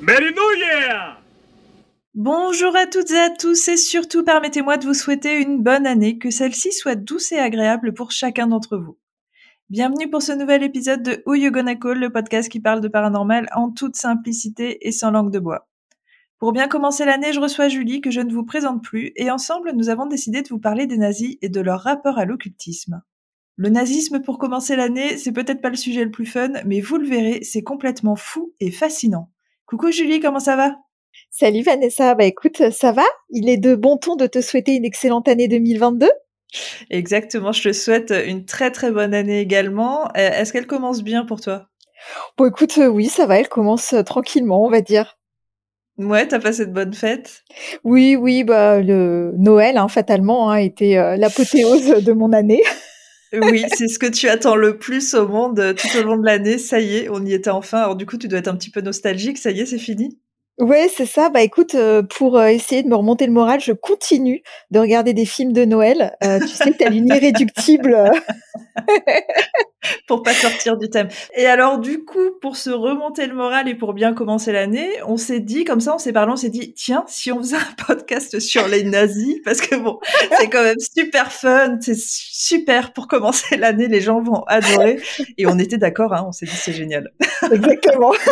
Merry Bonjour à toutes et à tous et surtout permettez-moi de vous souhaiter une bonne année, que celle-ci soit douce et agréable pour chacun d'entre vous. Bienvenue pour ce nouvel épisode de Who You Gonna Call, le podcast qui parle de paranormal en toute simplicité et sans langue de bois. Pour bien commencer l'année, je reçois Julie que je ne vous présente plus et ensemble nous avons décidé de vous parler des nazis et de leur rapport à l'occultisme. Le nazisme pour commencer l'année, c'est peut-être pas le sujet le plus fun, mais vous le verrez, c'est complètement fou et fascinant. Coucou Julie, comment ça va? Salut Vanessa, bah écoute, ça va. Il est de bon ton de te souhaiter une excellente année 2022 Exactement, je te souhaite une très très bonne année également. Euh, est-ce qu'elle commence bien pour toi? Bon écoute, euh, oui, ça va, elle commence euh, tranquillement, on va dire. Ouais, t'as passé de bonnes fêtes? Oui, oui, bah le Noël, hein, fatalement, a hein, été l'apothéose de mon année. oui, c'est ce que tu attends le plus au monde tout au long de l'année. Ça y est, on y était enfin. Alors du coup, tu dois être un petit peu nostalgique. Ça y est, c'est fini? Ouais, c'est ça. Bah écoute, euh, pour euh, essayer de me remonter le moral, je continue de regarder des films de Noël. Euh, tu sais que t'as une irréductible. pour pas sortir du thème. Et alors du coup, pour se remonter le moral et pour bien commencer l'année, on s'est dit comme ça, on s'est parlé, on s'est dit tiens, si on faisait un podcast sur les nazis, parce que bon, c'est quand même super fun, c'est super pour commencer l'année, les gens vont adorer. Et on était d'accord, hein, on s'est dit c'est génial. Exactement.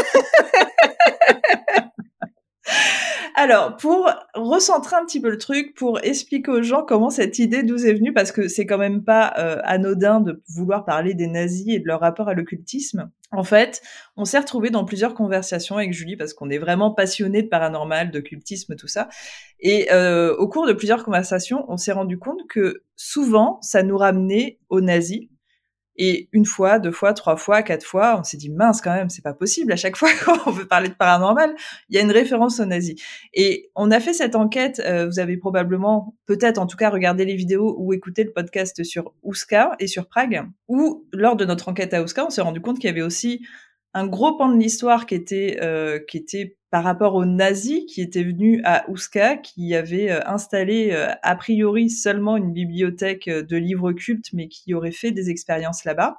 Alors, pour recentrer un petit peu le truc, pour expliquer aux gens comment cette idée nous est venue, parce que c'est quand même pas euh, anodin de vouloir parler des nazis et de leur rapport à l'occultisme. En fait, on s'est retrouvé dans plusieurs conversations avec Julie parce qu'on est vraiment passionné de paranormal, d'occultisme, tout ça. Et euh, au cours de plusieurs conversations, on s'est rendu compte que souvent, ça nous ramenait aux nazis et une fois, deux fois, trois fois, quatre fois, on s'est dit mince quand même, c'est pas possible. À chaque fois qu'on veut parler de paranormal, il y a une référence aux nazis. Et on a fait cette enquête. Euh, vous avez probablement, peut-être en tout cas, regardé les vidéos ou écouté le podcast sur Ouska et sur Prague. Où lors de notre enquête à Ouska, on s'est rendu compte qu'il y avait aussi un gros pan de l'histoire qui était euh, qui était par rapport aux nazis qui étaient venus à Ouska, qui avaient euh, installé euh, a priori seulement une bibliothèque de livres cultes, mais qui auraient fait des expériences là-bas.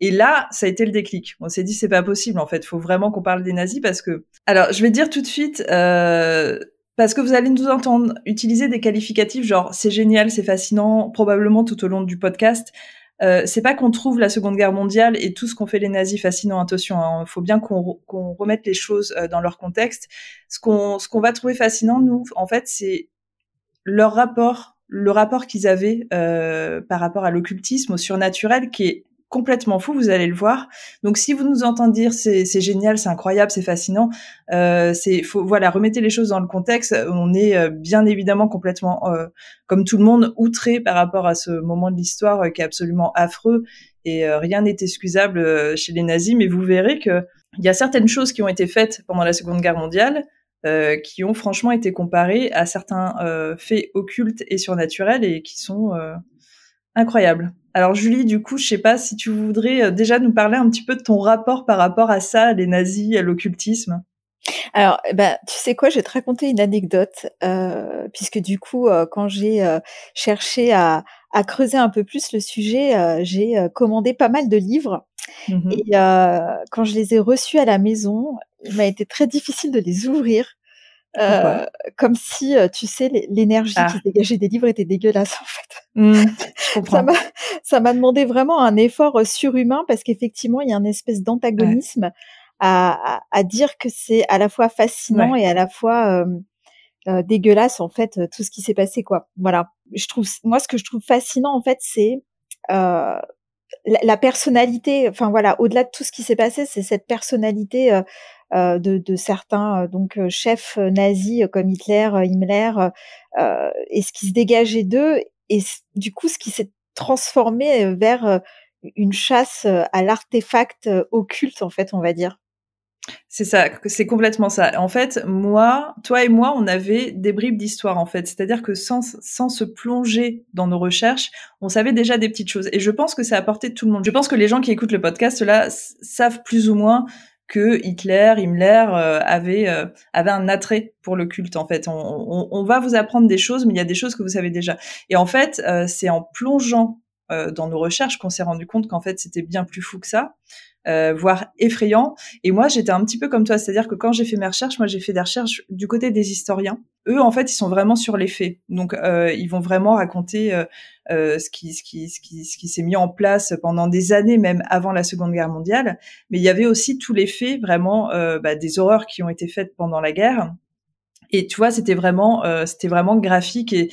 Et là, ça a été le déclic. On s'est dit c'est pas possible en fait. Faut vraiment qu'on parle des nazis parce que. Alors, je vais dire tout de suite. parce que vous allez nous entendre utiliser des qualificatifs genre c'est génial, c'est fascinant, probablement tout au long du podcast. Euh, c'est pas qu'on trouve la Seconde Guerre mondiale et tout ce qu'ont fait les nazis fascinant. Attention, il hein. faut bien qu'on remette les choses euh, dans leur contexte. Ce qu'on ce qu'on va trouver fascinant, nous, en fait, c'est leur rapport, le rapport qu'ils avaient euh, par rapport à l'occultisme, au surnaturel, qui est complètement fou, vous allez le voir. Donc si vous nous entendez dire c'est génial, c'est incroyable, c'est fascinant, euh, c'est faut voilà remettez les choses dans le contexte. On est euh, bien évidemment complètement euh, comme tout le monde outré par rapport à ce moment de l'histoire euh, qui est absolument affreux et rien n'est excusable chez les nazis. Mais vous verrez que il y a certaines choses qui ont été faites pendant la Seconde Guerre mondiale qui ont franchement été comparées à certains faits occultes et surnaturels et qui sont incroyables. Alors Julie, du coup, je sais pas si tu voudrais euh, déjà nous parler un petit peu de ton rapport par rapport à ça, les nazis, à l'occultisme. Alors, bah, tu sais quoi, je vais te raconter une anecdote, euh, puisque du coup, euh, quand j'ai cherché à, creuser un peu plus le sujet, j'ai commandé pas mal de livres. Mmh Et quand je les ai reçus à la maison, il m'a été très difficile de les ouvrir euh, comme si, euh, tu sais, l'énergie ah. qui se dégageait des livres était dégueulasse en fait. Mmh, ça m'a demandé vraiment un effort euh, surhumain parce qu'effectivement, il y a un espèce d'antagonisme à, à, dire que c'est à la fois fascinant et à la fois euh, dégueulasse en fait tout ce qui s'est passé quoi. Voilà, je trouve moi ce que je trouve fascinant en fait c'est la, la, personnalité. Enfin voilà, au-delà de tout ce qui s'est passé, c'est cette personnalité euh, de, de, certains euh, donc euh, chefs nazis comme Hitler, Himmler, et ce qui se dégageait d'eux, et du coup ce qui s'est transformé vers une chasse à l'artefact occulte en fait, on va dire. C'est ça, c'est complètement ça. En fait, moi, toi et moi, on avait des bribes d'histoire, en fait. C'est-à-dire que sans, sans se plonger dans nos recherches, on savait déjà des petites choses. Et je pense que ça a apporté tout le monde. Je pense que les gens qui écoutent le podcast, là, savent plus ou moins que Hitler, Himmler euh, avait euh, avait un attrait pour le culte en fait. On, on, on, va vous apprendre des choses, mais il y a des choses que vous savez déjà. Et en fait, euh, c'est en plongeant dans nos recherches qu'on s'est rendu compte qu'en fait c'était bien plus fou que ça. Voire effrayant. Et moi, j'étais un petit peu comme toi, c'est-à-dire que quand j'ai fait mes recherches, moi j'ai fait des recherches du côté des historiens. Eux, en fait, ils sont vraiment sur les faits. Donc, ils vont vraiment raconter ce qui, ce qui, ce qui, ce qui s'est mis en place pendant des années, même avant la Seconde Guerre mondiale. Mais il y avait aussi tous les faits, vraiment bah, des horreurs qui ont été faites pendant la guerre. Et tu vois, c'était vraiment, c'était vraiment graphique et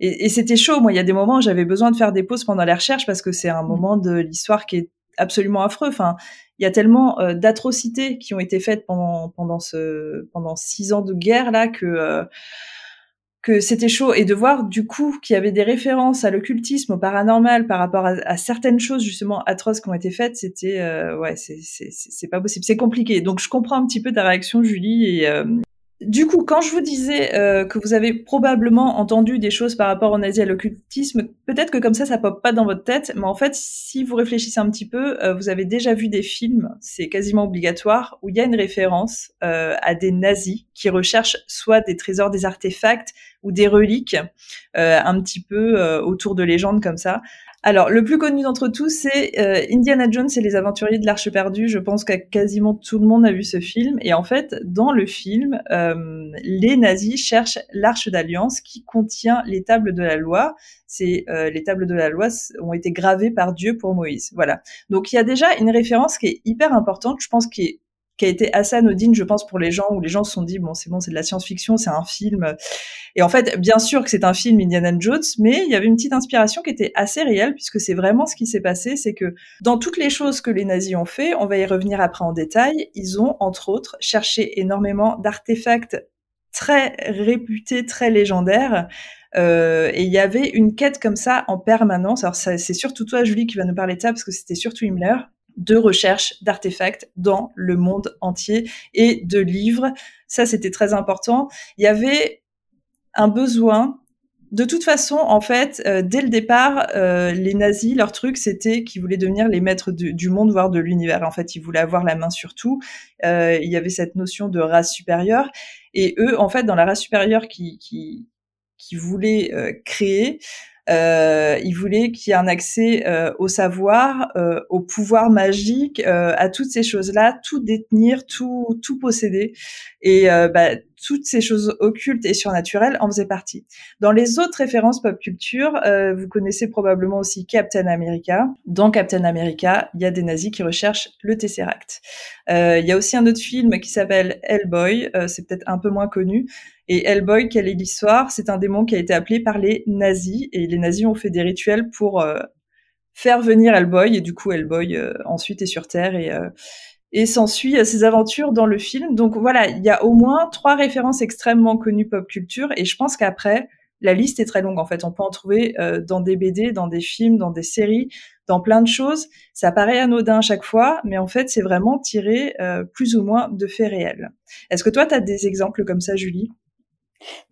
et, et c'était chaud. Moi, il y a des moments où j'avais besoin de faire des pauses pendant la recherche parce que c'est un mmh. moment de l'histoire qui est absolument affreux. Enfin, il y a tellement euh, d'atrocités qui ont été faites pendant pendant ce pendant six ans de guerre là que euh, que c'était chaud et de voir du coup qu'il y avait des références à l'occultisme, au paranormal par rapport à, certaines choses justement atroces qui ont été faites, c'était euh, ouais c'est pas possible, c'est compliqué. Donc je comprends un petit peu ta réaction Julie et du coup, quand je vous disais que vous avez probablement entendu des choses par rapport au nazi à l'occultisme, peut-être que comme ça, ça pop pas dans votre tête, mais en fait, si vous réfléchissez un petit peu, euh, vous avez déjà vu des films, c'est quasiment obligatoire, où il y a une référence euh, à des nazis qui recherchent soit des trésors, des artefacts ou des reliques, un petit peu autour de légendes comme ça. Alors, le plus connu d'entre tous, c'est euh, Indiana Jones et les aventuriers de l'Arche perdue. Je pense que quasiment tout le monde a vu ce film. Et en fait, dans le film, euh, les nazis cherchent l'Arche d'Alliance qui contient les tables de la loi. C'est euh, les tables de la loi ont été gravées par Dieu pour Moïse. Voilà. Donc il y a déjà une référence qui est hyper importante. Je pense qui a été assez anodine, je pense, pour les gens, où les gens se sont dit, bon, c'est bon, c'est de la science-fiction, c'est un film. Et en fait, bien sûr que c'est un film Indiana Jones, mais il y avait une petite inspiration qui était assez réelle, puisque c'est vraiment ce qui s'est passé, c'est que dans toutes les choses que les nazis ont fait, on va y revenir après en détail, ils ont, entre autres, cherché énormément d'artefacts très réputés, très légendaires, euh, et il y avait une quête comme ça en permanence. Alors c'est surtout toi, Julie, qui va nous parler de ça parce que c'était surtout Himmler de recherche d'artefacts dans le monde entier et de livres. Ça, c'était très important. Il y avait un besoin. De toute façon, en fait, euh, dès le départ, euh, les nazis, leur truc, c'était qu'ils voulaient devenir les maîtres du monde, voire de l'univers. En fait, ils voulaient avoir la main sur tout. Euh, il y avait cette notion de race supérieure. Et eux, en fait, dans la race supérieure qui, qui, qui voulaient créer, euh, il voulait qu'il y ait un accès euh, au savoir, euh, au pouvoir magique, euh, à toutes ces choses-là, tout détenir, tout tout posséder. Et euh, bah, toutes ces choses occultes et surnaturelles en faisaient partie. Dans les autres références pop culture, euh, vous connaissez probablement aussi Captain America. Dans Captain America, il y a des nazis qui recherchent le Tesseract. Euh, il y a aussi un autre film qui s'appelle Hellboy, euh, c'est peut-être un peu moins connu. Et Hellboy, quelle est l'histoire? C'est un démon qui a été appelé par les nazis, et les nazis ont fait des rituels pour faire venir Hellboy, et du coup Hellboy ensuite est sur Terre et et s'ensuit euh, ses aventures dans le film. Donc voilà, il y a au moins trois références extrêmement connues pop culture et je pense qu'après, la liste est très longue en fait. On peut en trouver euh, dans des BD, dans des films, dans des séries, dans plein de choses. Ça paraît anodin à chaque fois, mais en fait, c'est vraiment tiré euh, plus ou moins de faits réels. Est-ce que toi, tu as des exemples comme ça, Julie?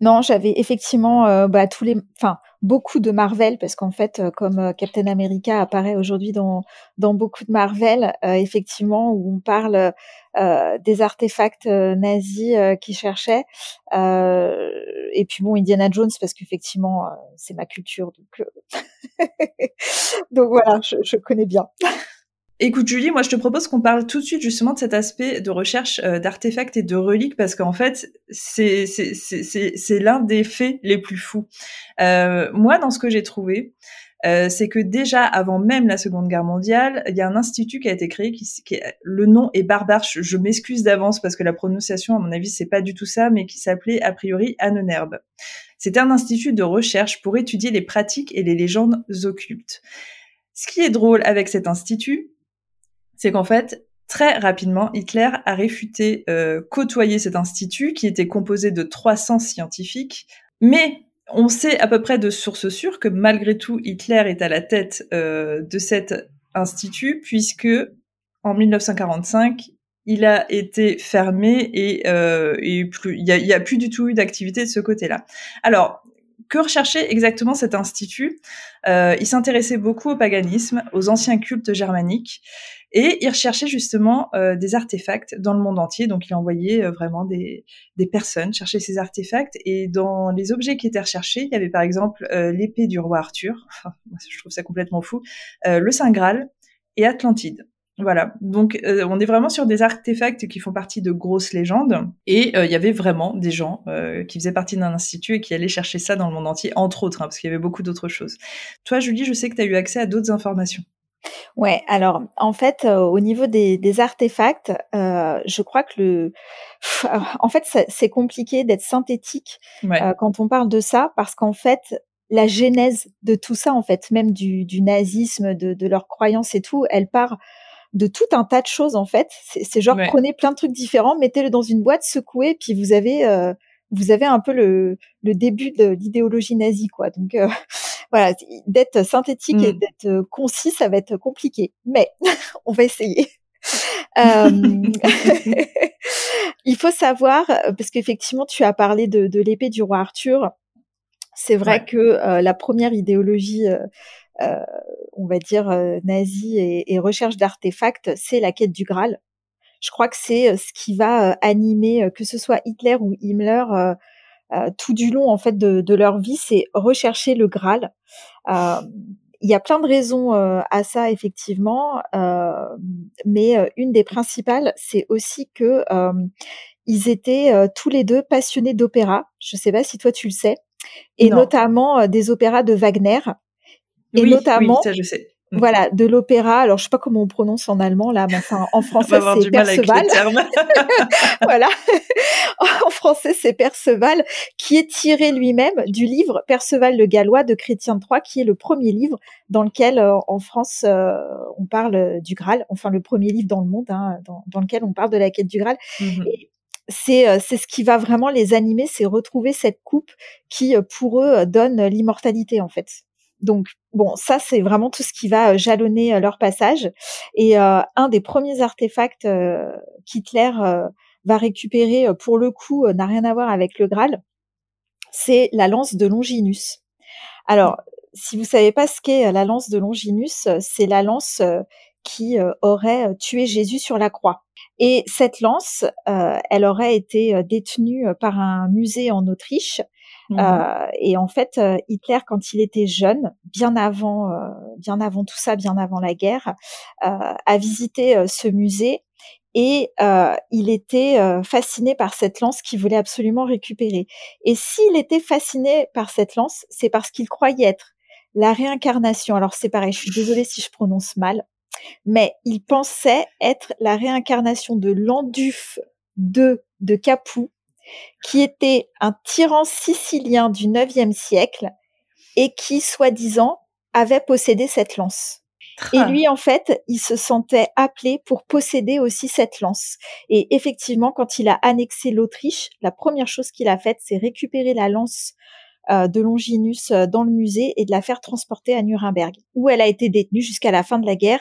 Non, j'avais effectivement euh, bah, tous les, enfin beaucoup de Marvel parce qu'en fait, euh, comme euh, Captain America apparaît aujourd'hui dans dans beaucoup de Marvel, effectivement où on parle des artefacts nazis qui cherchaient. et puis bon, Indiana Jones parce qu'effectivement c'est ma culture donc donc voilà, je, je connais bien. Écoute Julie, moi je te propose qu'on parle tout de suite justement de cet aspect de recherche euh, d'artefacts et de reliques parce qu'en fait c'est c'est l'un des faits les plus fous. Euh, moi dans ce que j'ai trouvé, euh, c'est que déjà avant même la Seconde Guerre mondiale, il y a un institut qui a été créé qui, qui le nom est barbare. Je, m'excuse d'avance parce que la prononciation à mon avis c'est pas du tout ça, mais qui s'appelait a priori Annenerbe. C'était un institut de recherche pour étudier les pratiques et les légendes occultes. Ce qui est drôle avec cet institut, c'est qu'en fait, très rapidement, Hitler a réfuté euh, côtoyer cet institut qui était composé de 300 scientifiques, mais on sait à peu près de sources sûres que malgré tout, Hitler est à la tête euh, de cet institut puisque en 1945, il a été fermé et, euh, il n'y a, a, plus du tout eu d'activité de ce côté-là. Alors, que recherchait exactement cet institut? Euh, Il s'intéressait beaucoup au paganisme, aux anciens cultes germaniques, et il recherchait justement euh, des artefacts dans le monde entier. Donc il envoyait euh, vraiment des, des personnes chercher ces artefacts. Et dans les objets qui étaient recherchés, il y avait par exemple euh, l'épée du roi Arthur, je trouve ça complètement fou, le Saint Graal et Atlantide. Voilà, donc euh, on est vraiment sur des artefacts qui font partie de grosses légendes, et euh, il y avait vraiment des gens euh, qui faisaient partie d'un institut et qui allaient chercher ça dans le monde entier, entre autres, hein, parce qu'il y avait beaucoup d'autres choses. Toi, Julie, je sais que tu as eu accès à d'autres informations. Ouais, alors en fait, au niveau des, des artefacts, je crois que le, en fait, c'est compliqué d'être synthétique quand on parle de ça, parce qu'en fait, la genèse de tout ça, en fait, même du, du nazisme, de, de leurs croyances et tout, elle part de tout un tas de choses en fait. C'est genre prenez plein de trucs différents, mettez-le dans une boîte, secouez, puis vous avez euh, vous avez un peu le, le début de l'idéologie nazie quoi. Donc euh, voilà, d'être synthétique et mmh. d'être euh, concis, ça va être compliqué, mais on va essayer. il faut savoir, parce qu'effectivement, tu as parlé de, de l'épée du roi Arthur. C'est vrai que la première idéologie euh, on va dire, euh, nazi et, et recherche d'artefacts, c'est la quête du Graal. Je crois que c'est euh, ce qui va animer, que ce soit Hitler ou Himmler, tout du long en fait de, leur vie, c'est rechercher le Graal. il y a plein de raisons à ça effectivement, mais une des principales, c'est aussi que ils étaient tous les deux passionnés d'opéra. Je ne sais pas si toi tu le sais, et notamment des opéras de Wagner et notamment, ça je sais. Voilà, de l'opéra. Alors, je sais pas comment on prononce en allemand là, mais enfin, en français c'est Perceval. voilà, en français c'est Perceval, qui est tiré lui-même du livre Perceval le Gallois de Chrétien III, qui est le premier livre dans lequel, euh, en France, euh, on parle du Graal. Enfin, le premier livre dans le monde, hein, dans, dans, lequel on parle de la quête du Graal. Mmh c'est euh, c'est ce qui va vraiment les animer, c'est retrouver cette coupe qui, pour eux, donne l'immortalité en fait. Donc bon, ça c'est vraiment tout ce qui va euh, jalonner euh, leur passage. Et euh, un des premiers artefacts qu'Hitler va récupérer, pour le coup, n'a rien à voir avec le Graal. C'est la lance de Longinus. Alors, si vous savez pas ce qu'est la lance de Longinus, c'est la lance qui aurait tué Jésus sur la croix. Et cette lance, elle aurait été détenue par un musée en Autriche Mmh euh, et en fait, euh, Hitler, quand il était jeune, bien avant, euh, bien avant tout ça, bien avant la guerre, a visité ce musée et il était fasciné par cette lance qu'il voulait absolument récupérer. Et s'il était fasciné par cette lance, c'est parce qu'il croyait être la réincarnation. Alors c'est pareil, je suis désolée si je prononce mal, mais il pensait être la réincarnation de l'Anduf de de Capoue, qui était un tyran sicilien du IXe siècle et qui, soi-disant, avait possédé cette lance. Et lui, en fait, il se sentait appelé pour posséder aussi cette lance. Et effectivement, quand il a annexé l'Autriche, la première chose qu'il a faite, c'est récupérer la lance euh, de Longinus euh, dans le musée et de la faire transporter à Nuremberg, où elle a été détenue jusqu'à la fin de la guerre,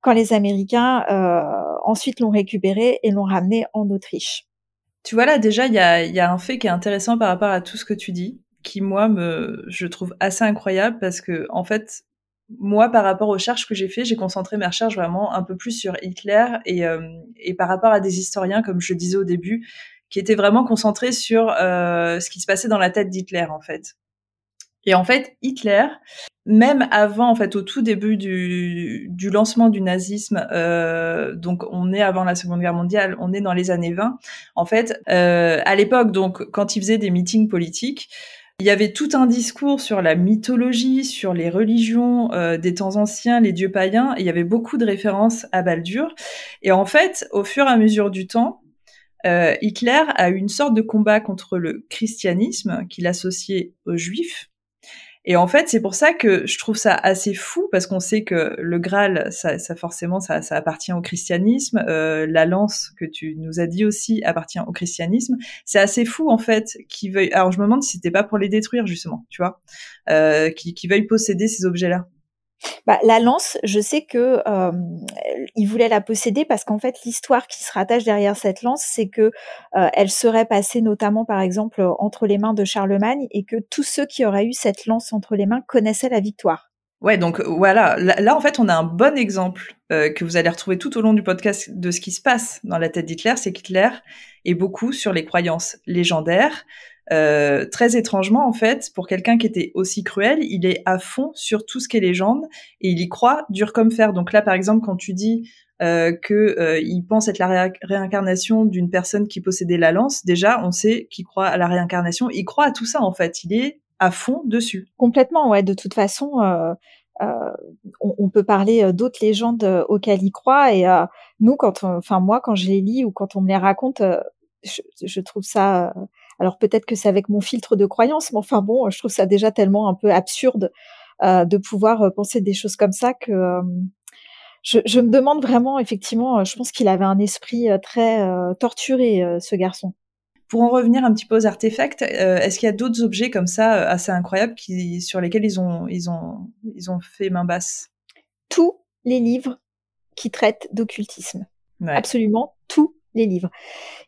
quand les Américains euh, ensuite l'ont récupérée et l'ont ramenée en Autriche. Tu vois là déjà il y a, un fait qui est intéressant par rapport à tout ce que tu dis, qui moi je trouve assez incroyable parce que en fait moi par rapport aux recherches que j'ai fait, j'ai concentré mes recherches vraiment un peu plus sur Hitler et, euh, par rapport à des historiens comme je disais au début qui étaient vraiment concentrés sur euh, ce qui se passait dans la tête d'Hitler en fait. Et en fait, Hitler, même avant, en fait, au tout début du, du lancement du nazisme, euh, donc on est avant la Seconde Guerre mondiale, on est dans les années 20. En fait, euh, à l'époque, donc quand il faisait des meetings politiques, il y avait tout un discours sur la mythologie, sur les religions euh, des temps anciens, les dieux païens. il y avait beaucoup de références à Baldur. Et en fait, au fur et à mesure du temps, euh, Hitler a eu une sorte de combat contre le christianisme qu'il associait aux juifs et en fait, c'est pour ça que je trouve ça assez fou parce qu'on sait que le Graal, ça, forcément, ça, appartient au christianisme. Euh, la lance que tu nous as dit aussi appartient au christianisme. C'est assez fou en fait qui veuille. Alors je me demande si c'était pas pour les détruire justement, tu vois, euh, qui, qui posséder ces objets-là. Bah, la lance, je sais que euh, il voulait la posséder parce qu'en fait l'histoire qui se rattache derrière cette lance, c'est que euh, elle serait passée notamment par exemple entre les mains de Charlemagne et que tous ceux qui auraient eu cette lance entre les mains connaissaient la victoire. Ouais, donc voilà, là, en fait on a un bon exemple euh, que vous allez retrouver tout au long du podcast de ce qui se passe dans la tête d'Hitler, c'est qu'Hitler est beaucoup sur les croyances légendaires, euh, très étrangement, en fait, pour quelqu'un qui était aussi cruel, il est à fond sur tout ce qui est légende et il y croit dur comme fer. Donc là, par exemple, quand tu dis euh, que il pense être la réincarnation d'une personne qui possédait la lance, déjà on sait qu'il croit à la réincarnation. Il croit à tout ça en fait. Il est à fond dessus. Complètement, ouais. De toute façon, euh, euh, on, peut parler d'autres légendes auxquelles il croit. Et nous, quand, enfin moi, quand je les lis ou quand on me les raconte, je, je, trouve ça. Alors peut-être que c'est avec mon filtre de croyance, mais enfin bon, je trouve ça déjà tellement un peu absurde de pouvoir penser des choses comme ça que. Je, je, me demande vraiment, effectivement, je pense qu'il avait un esprit très torturé, ce garçon. Pour en revenir un petit peu aux artefacts, euh, est-ce qu'il y a d'autres objets comme ça euh, assez incroyables qui, sur lesquels ils ont, ils ont, ils ont fait main basse? Tous les livres qui traitent d'occultisme. Absolument tous les livres.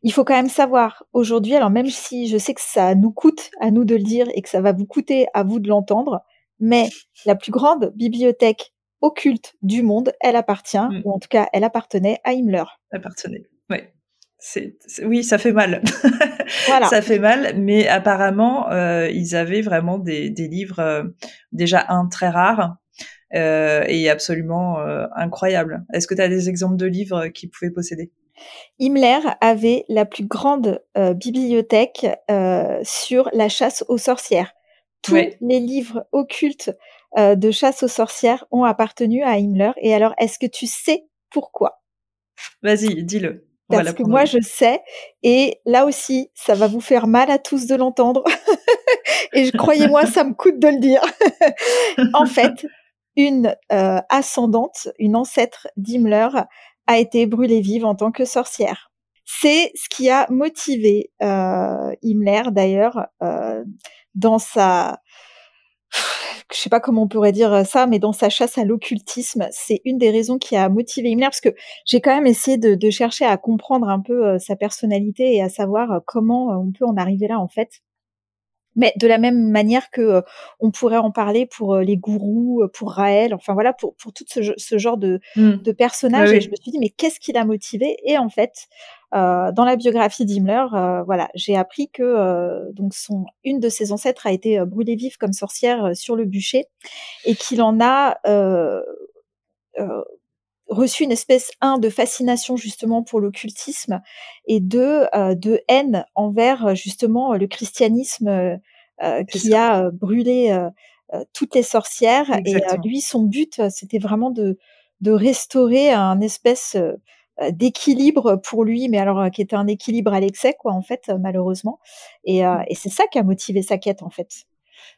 Il faut quand même savoir aujourd'hui, alors même si je sais que ça nous coûte à nous de le dire et que ça va vous coûter à vous de l'entendre, mais la plus grande bibliothèque occulte du monde, elle appartient, mm. ou en tout cas, elle appartenait à Himmler. Appartenait, oui. C'est, oui, ça fait mal. ça fait mal, mais apparemment, euh, ils avaient vraiment des, des livres euh, déjà un très rares euh, et absolument euh, incroyables. Est-ce que tu as des exemples de livres qu'ils pouvaient posséder? Himmler avait la plus grande euh, bibliothèque sur la chasse aux sorcières. Tous les livres occultes de chasse aux sorcières ont appartenu à Himmler. Et alors, est-ce que tu sais pourquoi? Vas-y, dis-le. Parce que moi, je sais. Et là aussi, ça va vous faire mal à tous de l'entendre. et croyez-moi, ça me coûte de le dire. en fait, une euh, ascendante, une ancêtre d'Himmler, a été brûlée vive en tant que sorcière. C'est ce qui a motivé euh, Himmler, d'ailleurs, euh, dans sa je sais pas comment on pourrait dire euh, ça, mais dans sa chasse à l'occultisme, c'est une des raisons qui a motivé Himmler, parce que j'ai quand même essayé de, de, chercher à comprendre un peu euh, sa personnalité et à savoir euh, comment on peut en arriver là en fait. Mais de la même manière que on pourrait en parler pour les gourous, pour Raël, enfin voilà, pour, pour tout ce, ce genre de, mmh. de personnages. Et je me suis dit, mais qu'est-ce qui l'a motivé? Et en fait, euh, dans la biographie d'Himmler, euh, voilà, j'ai appris que euh, donc son une de ses ancêtres a été brûlée vive comme sorcière sur le bûcher et qu'il en a reçu une espèce un de fascination justement pour l'occultisme et deux de haine envers justement le christianisme qui a brûlé toutes les sorcières et lui son but c'était vraiment de de restaurer un espèce euh, d'équilibre pour lui, mais alors euh, qui était un équilibre à l'excès, quoi, en fait, euh, malheureusement. Et, et c'est ça qui a motivé sa quête, en fait.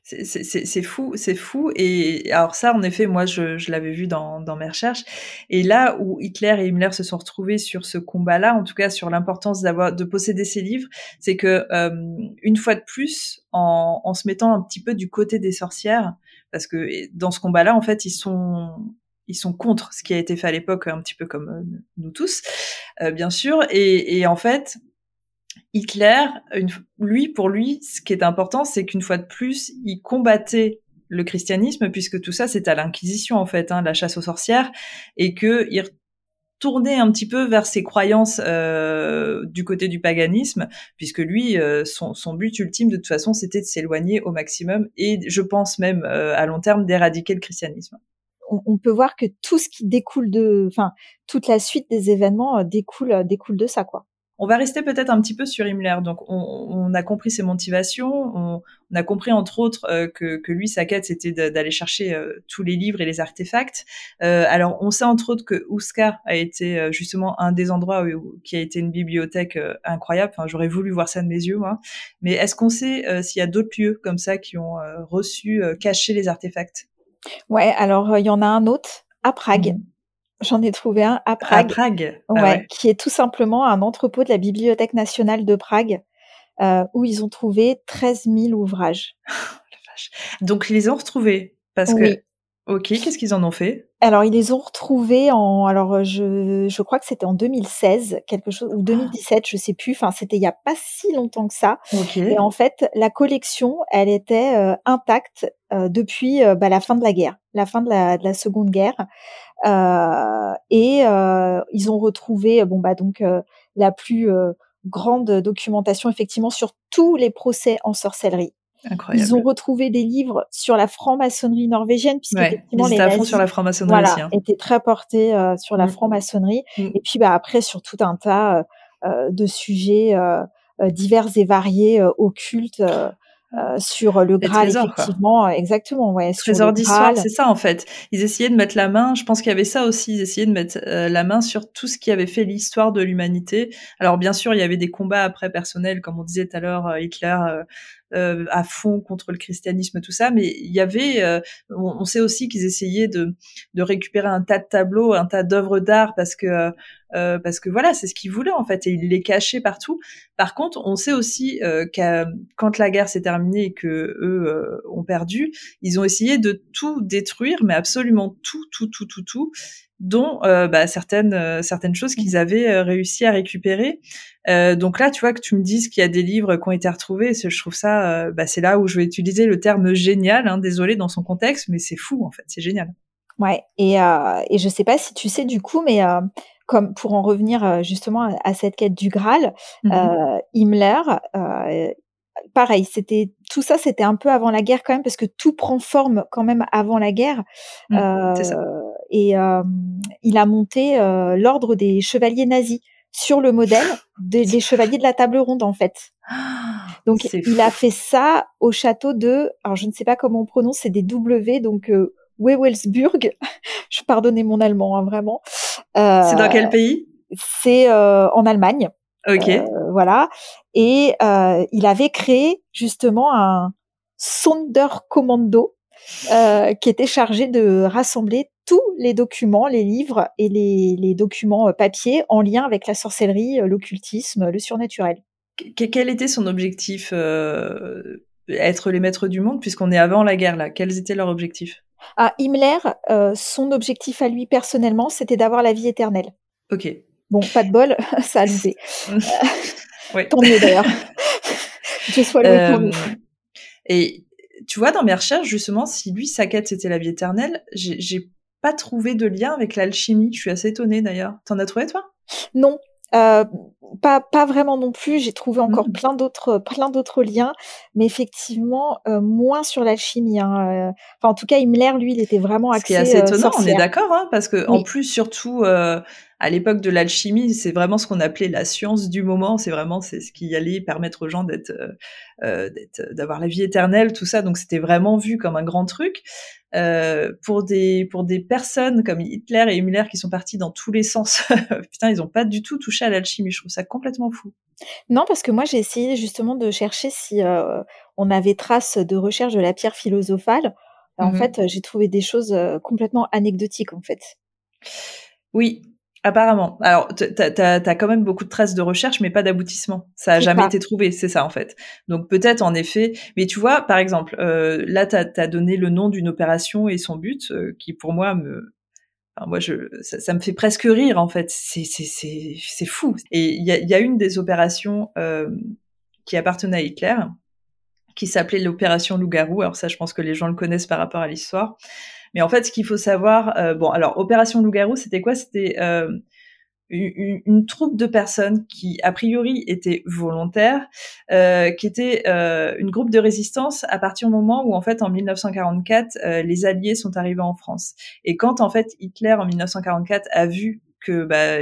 C'est fou, c'est fou. Et alors ça, en effet, moi, je, l'avais vu dans, mes recherches. Et là où Hitler et Himmler se sont retrouvés sur ce combat-là, en tout cas sur l'importance d'avoir de posséder ces livres, c'est que une fois de plus, en, en se mettant un petit peu du côté des sorcières, parce que dans ce combat-là, en fait, ils sont ils sont contre ce qui a été fait à l'époque, un petit peu comme euh, nous tous, euh, bien sûr. Et, en fait, Hitler, lui, pour lui, ce qui est important, c'est qu'une fois de plus, il combattait le christianisme, puisque tout ça, c'est à l'Inquisition, en fait, hein, la chasse aux sorcières, et qu'il retournait un petit peu vers ses croyances euh, du côté du paganisme, puisque lui, son, son, but ultime, de toute façon, c'était de s'éloigner au maximum, et je pense même, à long terme, d'éradiquer le christianisme on, peut voir que tout ce qui découle de, enfin, toute la suite des événements euh, découle, euh, découle de ça, quoi. On va rester peut-être un petit peu sur Himmler. Donc, on, a compris ses motivations. On, a compris, entre autres, euh, que, lui, sa quête, c'était d'aller chercher tous les livres et les artefacts. alors, on sait, entre autres, que Ouska a été justement un des endroits où, qui a été une bibliothèque incroyable. Enfin, j'aurais voulu voir ça de mes yeux, moi. Mais est-ce qu'on sait s'il y a d'autres lieux comme ça qui ont reçu, caché les artefacts? Ouais, alors il y en a un autre à Prague. Mmh. J'en ai trouvé un à Prague. À Prague. Ah ouais, qui est tout simplement un entrepôt de la Bibliothèque nationale de Prague euh, où ils ont trouvé 13 000 ouvrages. Donc ils les ont retrouvés parce que Ok, qu'est-ce qu'ils en ont fait? Alors ils les ont retrouvés en alors je, je crois que c'était en 2016 quelque chose ou 2017 je sais plus. Enfin c'était il y a pas si longtemps que ça. Et en fait la collection elle était euh, intacte euh, depuis euh, bah, la fin de la guerre la fin de la, de la seconde guerre et ils ont retrouvé bon bah donc la plus grande documentation effectivement sur tous les procès en sorcellerie Incroyable. Ils ont retrouvé des livres sur la franc-maçonnerie norvégienne, puisque ouais, étaient à fond sur la franc-maçonnerie voilà, aussi. Hein. étaient très portés euh, sur la mm. franc-maçonnerie. Mm. Et puis bah, après, sur tout un tas euh, de sujets euh, divers et variés, occultes. Euh, sur le Graal, effectivement, exactement, ouais. Trésor d'histoire, c'est ça en fait. Ils essayaient de mettre la main. Je pense qu'il y avait ça aussi. Ils essayaient de mettre la main sur tout ce qui avait fait l'histoire de l'humanité. Alors bien sûr, il y avait des combats après personnels, comme on disait tout à l'heure, Hitler euh, à fond contre le christianisme, tout ça, mais il y avait, euh, on, sait aussi qu'ils essayaient de, de récupérer un tas de tableaux, un tas d'œuvres d'art parce que euh, parce que voilà, c'est ce qu'ils voulaient en fait et ils les cachaient partout. Par contre, on sait aussi euh, qu'à quand la guerre s'est terminée et que eux ont perdu, ils ont essayé de tout détruire, mais absolument tout, tout, tout, tout, tout dont euh, bah, certaines euh, certaines choses qu'ils avaient euh, réussi à récupérer. donc là, tu vois que tu me dises qu'il y a des livres qui ont été retrouvés, je trouve ça, bah, c'est là où je vais utiliser le terme génial. Hein, désolé dans son contexte, mais c'est fou en fait, c'est génial. Ouais, et et je sais pas si tu sais du coup, mais comme pour en revenir justement à, cette quête du Graal, mmh Himmler, pareil, c'était tout ça, c'était un peu avant la guerre quand même, parce que tout prend forme quand même avant la guerre. Mmh, euh, ça. Et euh, il a monté euh, l'ordre des chevaliers nazis sur le modèle des, chevaliers de la table ronde en fait. Donc il a fait ça au château de, alors je ne sais pas comment on prononce, c'est des W, donc euh, Wewelsburg. je pardonnais mon allemand, hein, vraiment. c'est dans quel pays? C'est en Allemagne. Ok. Euh, voilà. Et euh, il avait créé justement un Sonderkommando euh, qui était chargé de rassembler tous les documents, les livres et les, les documents papier en lien avec la sorcellerie, l'occultisme, le surnaturel. quel était son objectif Être les maîtres du monde, puisqu'on est avant la guerre là? Quels étaient leurs objectifs? Ah, Himmler, son objectif à lui personnellement, c'était d'avoir la vie éternelle. Ok. Bon, pas de bol, ça a loupé. ouais. Tant mieux d'ailleurs. Je sois euh, Et tu vois, dans mes recherches, justement, si lui, sa quête, c'était la vie éternelle, j'ai pas trouvé de lien avec l'alchimie. Je suis assez étonnée d'ailleurs. T'en as trouvé, toi? Non. Euh, pas pas vraiment non plus. J'ai trouvé encore mmh. plein d'autres plein d'autres liens, mais effectivement euh, moins sur l'alchimie. Hein. Enfin, en tout cas, Himmler, lui, il était vraiment axé. Ce qui est assez étonnant. on est d'accord, hein, parce que en plus, surtout à l'époque de l'alchimie, c'est vraiment ce qu'on appelait la science du moment. C'est vraiment c'est ce qui allait permettre aux gens d'être, euh, euh d'avoir la vie éternelle, tout ça. Donc c'était vraiment vu comme un grand truc. Euh, pour des pour des personnes comme Hitler et Himmler qui sont partis dans tous les sens, putain, ils ont pas du tout touché à l'alchimie. Je trouve ça complètement fou. Non, parce que moi j'ai essayé justement de chercher si euh, on avait trace de recherche de la pierre philosophale. En mmh fait, j'ai trouvé des choses complètement anecdotiques en fait. Oui, Apparemment. Alors, t'as as, quand même beaucoup de traces de recherche, mais pas d'aboutissement. Ça a jamais été trouvé, c'est ça en fait. Donc peut-être en effet, mais tu vois, par exemple, euh, là, t'as as donné le nom d'une opération et son but, euh, qui pour moi me, enfin, moi je, ça, me fait presque rire en fait. C'est c'est c'est c'est fou. Et il y a, y a une des opérations euh, qui appartenait à Hitler, qui s'appelait l'opération Loup-garou. Alors ça, je pense que les gens le connaissent par rapport à l'histoire. Mais en fait, ce qu'il faut savoir, euh, bon, alors Opération Loup-garou, c'était quoi? C'était euh, une, troupe de personnes qui, a priori, étaient volontaires, euh, qui étaient euh, une groupe de résistance à partir du moment où, en fait, en 1944, euh, les Alliés sont arrivés en France. Et quand, en fait, Hitler, en 1944, a vu que bah,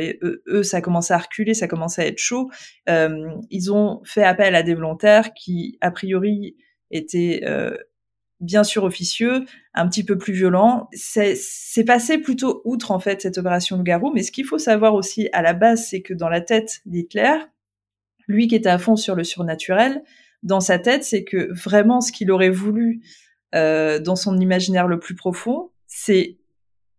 eux, ça commençait à reculer, ça commençait à être chaud, euh, ils ont fait appel à des volontaires qui, a priori, étaient euh, bien sûr officieux, un petit peu plus violent. C'est passé plutôt outre en fait cette opération loup-garou, mais ce qu'il faut savoir aussi à la base, c'est que dans la tête d'Hitler, lui qui était à fond sur le surnaturel, dans sa tête, c'est que vraiment ce qu'il aurait voulu euh, dans son imaginaire le plus profond, c'est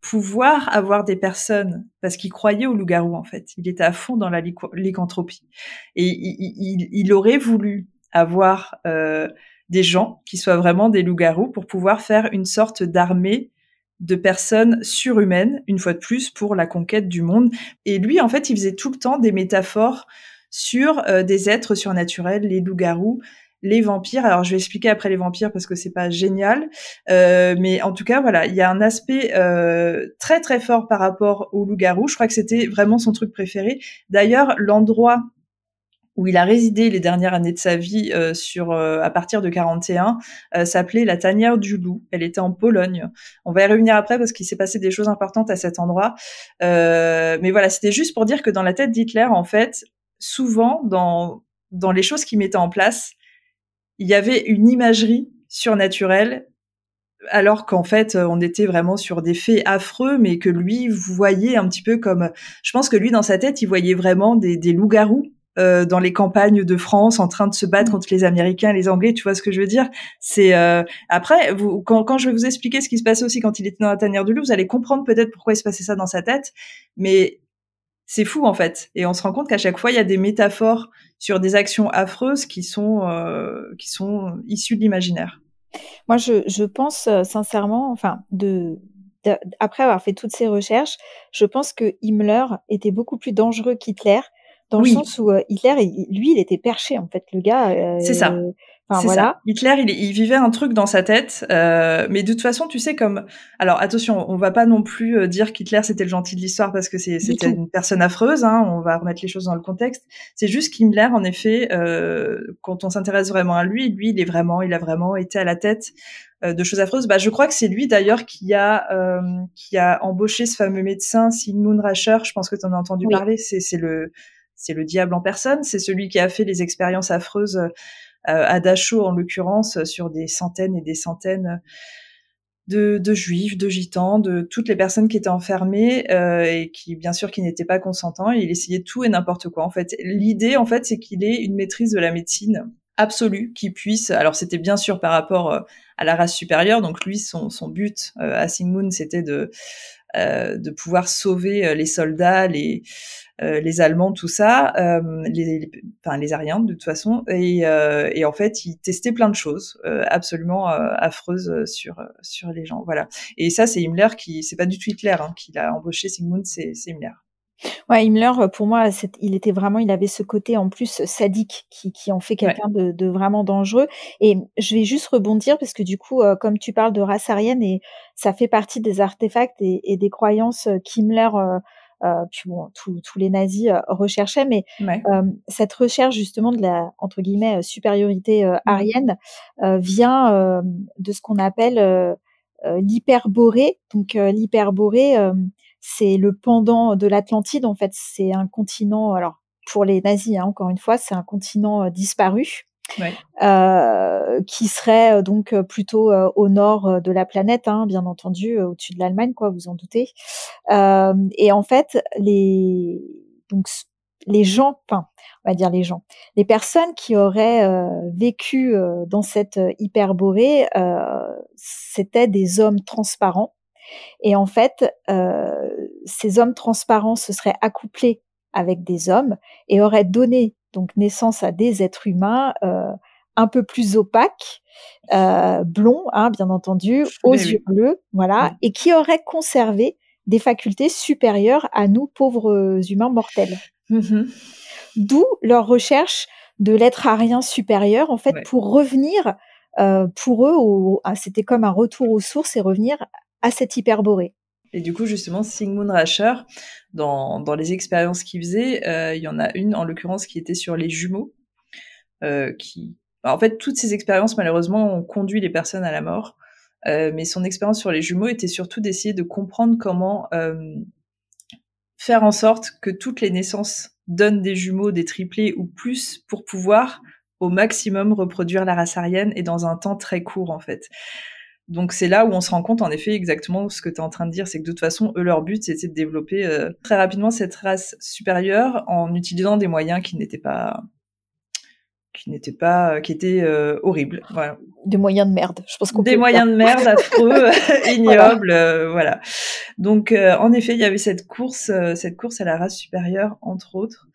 pouvoir avoir des personnes, parce qu'il croyait au loup-garou en fait, il était à fond dans la lycanthropie, et il, il aurait voulu avoir euh, des gens qui soient vraiment des loups-garous pour pouvoir faire une sorte d'armée de personnes surhumaines, une fois de plus, pour la conquête du monde. Et lui, en fait, il faisait tout le temps des métaphores sur euh, des êtres surnaturels, les loups-garous, les vampires. Alors, je vais expliquer après les vampires parce que c'est pas génial, euh, mais en tout cas, voilà, il y a un aspect euh, très très fort par rapport aux loups-garous. Je crois que c'était vraiment son truc préféré. D'ailleurs, l'endroit où il a résidé les dernières années de sa vie euh, sur euh, à partir de 41 euh, s'appelait la tanière du loup. Elle était en Pologne. On va y revenir après parce qu'il s'est passé des choses importantes à cet endroit. mais voilà, c'était juste pour dire que dans la tête d'Hitler, en fait, souvent dans dans les choses qu'il mettait en place, il y avait une imagerie surnaturelle alors qu'en fait on était vraiment sur des faits affreux mais que lui voyez un petit peu comme je pense que lui dans sa tête il voyait vraiment des loups-garous euh, dans les campagnes de France en train de se battre mm. contre les Américains, les Anglais, tu vois ce que je veux dire? C'est euh... après, vous, quand, quand, je vais vous expliquer ce qui se passait aussi quand il était dans la tanière du loup, vous allez comprendre peut-être pourquoi il se passait ça dans sa tête, mais c'est fou en fait. Et on se rend compte qu'à chaque fois, il y a des métaphores sur des actions affreuses qui sont euh, qui sont issues de l'imaginaire. Moi, je, je pense sincèrement, enfin, de, après avoir fait toutes ces recherches, je pense que Himmler était beaucoup plus dangereux qu'Hitler dans le sens où euh, Hitler, lui, il était perché en fait, le gars. Euh, c'est ça. Enfin, voilà. Ça. Hitler, il, il, vivait un truc dans sa tête, euh, mais de toute façon, tu sais comme. Alors attention, on va pas non plus euh, dire qu'Hitler c'était le gentil de l'histoire parce que c'était une personne affreuse. Hein, on va remettre les choses dans le contexte. C'est juste qu'Himmler, en effet, euh, quand on s'intéresse vraiment à lui, lui, il est vraiment, il a vraiment été à la tête de choses affreuses. Bah, je crois que c'est lui d'ailleurs qui a euh, qui a embauché ce fameux médecin Sigmund Rascher. Je pense que tu en as entendu parler. C'est le c'est le diable en personne. C'est celui qui a fait les expériences affreuses euh, à Dachau, en l'occurrence, sur des centaines et des centaines de, juifs, de gitans, de toutes les personnes qui étaient enfermées euh, et qui, bien sûr, qui n'étaient pas consentants. il essayait tout et n'importe quoi. En fait, l'idée, en fait, c'est qu'il ait une maîtrise de la médecine absolue, qui puisse. Alors, c'était bien sûr par rapport euh, à la race supérieure. Donc, lui, son, but à Sigmund, c'était de pouvoir sauver les soldats, les euh, les Allemands, tout ça, euh, les, enfin les Ariens de toute façon, et, euh, et en fait ils testaient plein de choses absolument affreuses sur sur les gens, voilà. Et ça c'est Himmler qui, c'est pas du tout Hitler hein, qui l'a embauché, Sigmund, c'est Himmler. Ouais, Himmler, pour moi, il était vraiment, il avait ce côté en plus sadique qui, qui en fait quelqu'un de, de, vraiment dangereux. Et je vais juste rebondir parce que du coup, comme tu parles de race aryenne et ça fait partie des artefacts et, et des croyances qu'Himmler euh, puis bon, tous les nazis euh, recherchaient, mais euh, cette recherche justement de la entre guillemets supériorité mmh arienne vient de ce qu'on appelle l'hyperborée. Donc l'hyperborée, c'est le pendant de l'Atlantide. En fait, c'est un continent. Alors pour les nazis, hein, encore une fois, c'est un continent disparu euh, qui serait euh, donc euh, plutôt au nord de la planète, hein, bien entendu, au-dessus de l'Allemagne, quoi, vous en doutez. et en fait, les les gens, enfin, on va dire les gens, les personnes qui auraient vécu dans cette hyperborée, c'était des hommes transparents. Et en fait, ces hommes transparents se seraient accouplés avec des hommes et auraient donné donc naissance à des êtres humains euh, un peu plus opaques, euh, blonds, hein, bien entendu, aux yeux bleus, voilà, et qui auraient conservé des facultés supérieures à nous pauvres humains mortels. Mmh D'où leur recherche de l'être arien supérieur, en fait, pour revenir, euh, pour eux, ah, c'était comme un retour aux sources et revenir à cette hyperborée. Et du coup, justement, Sigmund Rascher, dans, dans les expériences qu'il faisait, euh, il y en a une, en l'occurrence, qui était sur les jumeaux, euh, qui... en fait, toutes ces expériences, malheureusement, ont conduit les personnes à la mort. Euh, mais son expérience sur les jumeaux était surtout d'essayer de comprendre comment faire en sorte que toutes les naissances donnent des jumeaux, des triplés ou plus pour pouvoir au maximum reproduire la race aryenne et dans un temps très court en fait. Donc c'est là où on se rend compte en effet exactement ce que tu es en train de dire, c'est que de toute façon, eux, leur but, c'était de développer euh, très rapidement cette race supérieure en utilisant des moyens qui n'étaient pas qui n'étaient pas, euh, qui étaient euh, horribles. Voilà. Des moyens de merde. Je pense qu'on des moyens de merde affreux, ignobles, euh, voilà. Donc en effet, il y avait cette course, cette course à la race supérieure entre autres.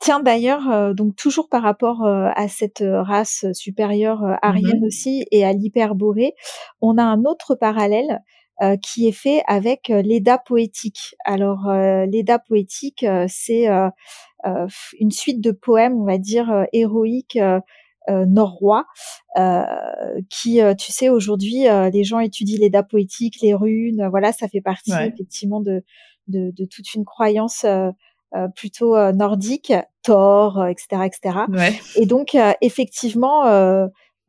Tiens d'ailleurs, donc toujours par rapport à cette race supérieure arienne mm-hmm. aussi et à l'hyperborée, on a un autre parallèle. qui est fait avec l'Eda poétique. Alors l'Eda poétique, c'est une suite de poèmes, on va dire, euh, héroïques euh, norrois, qui, tu sais, aujourd'hui, les gens étudient les dates poétiques, les runes, voilà, ça fait partie effectivement de, de, de, toute une croyance plutôt nordiques, Thor, etc., etc. Et donc effectivement,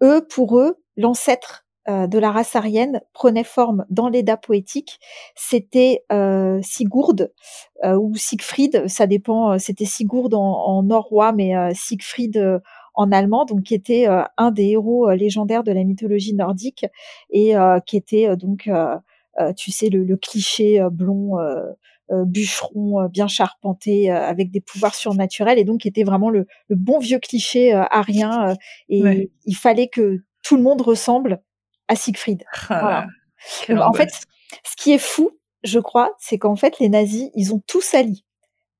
eux, pour eux, l'ancêtre de la race aryenne prenait forme dans l'Eda poétique. C'était euh, Sigurd ou Siegfried, ça dépend. C'était Sigurd en, norrois, mais Siegfried en allemand, donc qui était un des héros légendaires de la mythologie nordique et qui était donc, tu sais, le, cliché blond. bûcheron bien charpenté avec des pouvoirs surnaturels et donc qui était vraiment le, bon vieux cliché arien et il fallait que tout le monde ressemble à Siegfried. Ah en fait, ce qui est fou, je crois, c'est qu'en fait, les nazis, ils ont tout sali.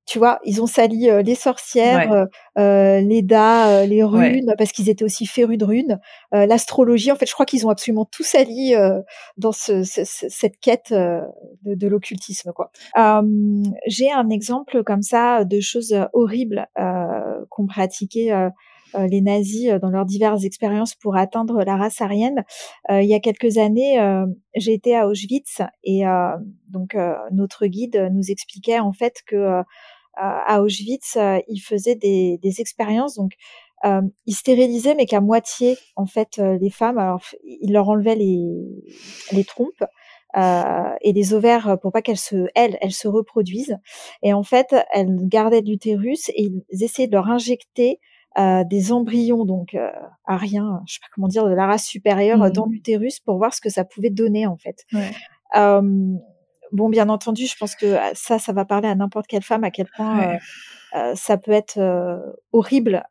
Tu vois, ils ont sali euh, les sorcières, euh, euh, les das, les runes, parce qu'ils étaient aussi férus de runes, l'astrologie. En fait, je crois qu'ils ont absolument tout sali dans ce, cette quête de, de l'occultisme. Quoi. J'ai un exemple comme ça de choses horribles qu'on pratiquait euh, les nazis euh, dans leurs diverses expériences pour atteindre la race aryenne. Euh, il y a quelques années, j'ai été à Auschwitz et donc notre guide nous expliquait en fait que à Auschwitz, il faisait des, expériences. Donc euh, il stérilisait mais qu'à moitié en fait les femmes. Alors il leur enlevait les trompes euh, et les ovaires pour pas qu'elles se elles se reproduisent. Et en fait elles gardaient l'utérus et ils essayaient de leur injecter euh, des embryons donc euh, ariens, je sais pas comment dire, de la race supérieure mmh. dans l'utérus pour voir ce que ça pouvait donner en fait. bon, bien entendu, je pense que ah, ça, ça va parler à n'importe quelle femme à quel point euh, ça peut être horrible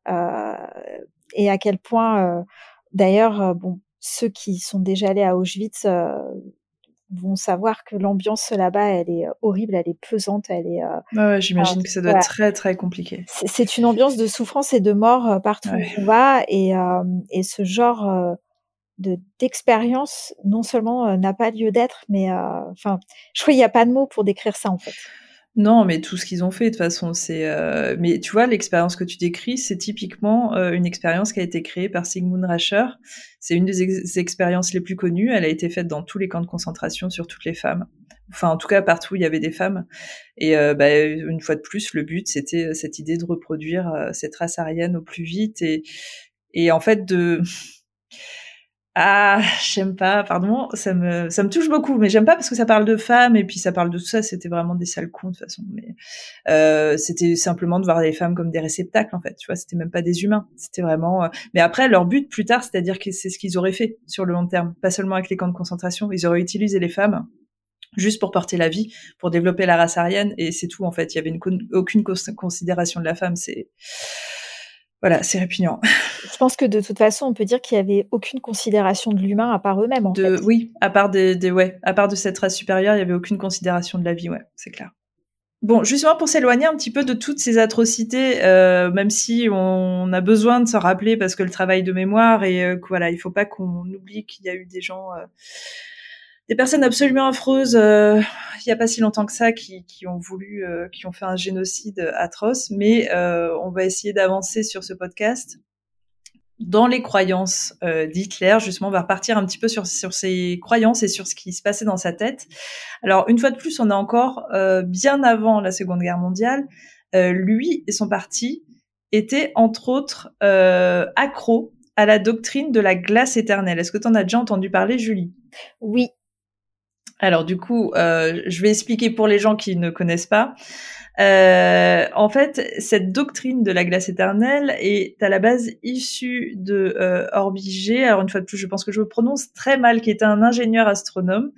et à quel point, d'ailleurs, bon, ceux qui sont déjà allés à Auschwitz vont savoir que l'ambiance là-bas, elle est horrible, elle est pesante, elle est. ouais, j'imagine que ça doit être très très compliqué. C'est une ambiance de souffrance et de mort partout où on va, et, et ce genre de d'expérience non seulement n'a pas lieu d'être, mais enfin, je crois qu'il n'y a pas de mots pour décrire ça en fait. Non, mais tout ce qu'ils ont fait, de toute façon, c'est. Euh, mais tu vois, l'expérience que tu décris, c'est typiquement euh, une expérience qui a été créée par Sigmund Rascher. C'est une des expériences les plus connues. Elle a été faite dans tous les camps de concentration sur toutes les femmes. Enfin, en tout cas, partout où il y avait des femmes. Et euh, bah, une fois de plus, le but, c'était cette idée de reproduire cette race aryenne au plus vite et, et en fait de ah, j'aime pas, pardon, ça me, ça me touche beaucoup, mais j'aime pas parce que ça parle de femmes et puis ça parle de tout ça, c'était vraiment des sales cons de toute façon, mais euh, c'était simplement de voir les femmes comme des réceptacles en fait, tu vois, c'était même pas des humains, c'était vraiment. Euh, mais après, leur but plus tard, c'est-à-dire que c'est ce qu'ils auraient fait sur le long terme, pas seulement avec les camps de concentration, ils auraient utilisé les femmes juste pour porter la vie, pour développer la race aryenne et c'est tout en fait, il y avait une aucune considération de la femme, c'est voilà, c'est répugnant. Je pense que de toute façon, on peut dire qu'il y avait aucune considération de l'humain à part eux-mêmes. En fait. Oui, à part des, des, ouais, à part de cette race supérieure, il y avait aucune considération de la vie, ouais, c'est clair. Bon, justement pour s'éloigner un petit peu de toutes ces atrocités, euh, même si on a besoin de se rappeler parce que le travail de mémoire et euh, voilà, il faut pas qu'on oublie qu'il y a eu des gens euh, des personnes absolument affreuses euh, il n'y a pas si longtemps que ça qui, qui ont voulu euh, qui ont fait un génocide atroce. Mais euh, on va essayer d'avancer sur ce podcast dans les croyances d'Hitler. Justement on va repartir un petit peu sur sur ses croyances et sur ce qui se passait dans sa tête. Alors une fois de plus on est encore bien avant la Seconde Guerre mondiale lui et son parti étaient entre autres accros à la doctrine de la glace éternelle. Est-ce que tu en as déjà entendu parler, Julie? Oui, alors du coup, euh, je vais expliquer pour les gens qui ne connaissent pas. Euh, en fait, cette doctrine de la glace éternelle est à la base issue de euh, Orbigé. Alors une fois de plus, je pense que je le prononce très mal, qui était un ingénieur astronome.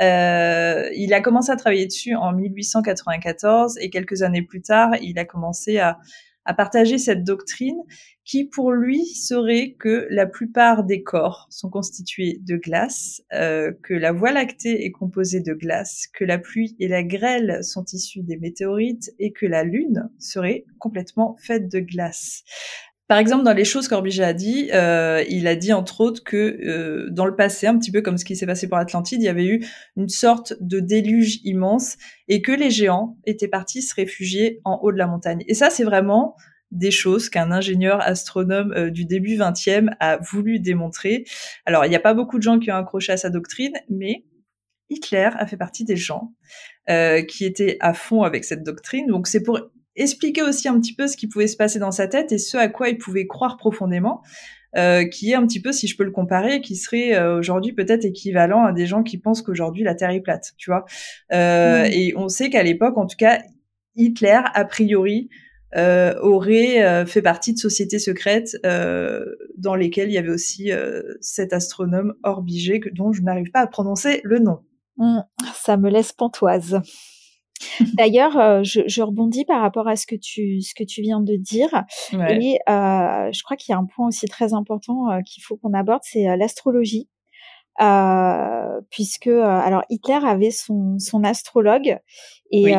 Euh, il a commencé à travailler dessus en 1894 et quelques années plus tard, il a commencé à à partager cette doctrine qui pour lui serait que la plupart des corps sont constitués de glace, euh, que la Voie lactée est composée de glace, que la pluie et la grêle sont issues des météorites et que la Lune serait complètement faite de glace. Par exemple, dans les choses qu'Orbigé a dit, euh, il a dit entre autres que euh, dans le passé, un petit peu comme ce qui s'est passé pour Atlantide, il y avait eu une sorte de déluge immense et que les géants étaient partis se réfugier en haut de la montagne. Et ça, c'est vraiment des choses qu'un ingénieur astronome euh, du début 20e a voulu démontrer. Alors, il n'y a pas beaucoup de gens qui ont accroché à sa doctrine, mais Hitler a fait partie des gens qui étaient à fond avec cette doctrine. Donc, c'est pour expliquer aussi un petit peu ce qui pouvait se passer dans sa tête et ce à quoi il pouvait croire profondément. Euh, qui est un petit peu, si je peux le comparer, qui serait euh, aujourd'hui peut-être équivalent à des gens qui pensent qu'aujourd'hui la Terre est plate, tu vois. Euh, mmh. Et on sait qu'à l'époque, en tout cas, Hitler, a priori, aurait fait partie de sociétés secrètes dans lesquelles il y avait aussi cet astronome Orbigé que, dont je n'arrive pas à prononcer le nom. Mmh, ça me laisse pantoise. D'ailleurs, je, je, rebondis par rapport à ce que tu ce que tu viens de dire et je crois qu'il y a un point aussi très important qu'il faut qu'on aborde, c'est l'astrologie. Euh, puisque alors Hitler avait son, son astrologue et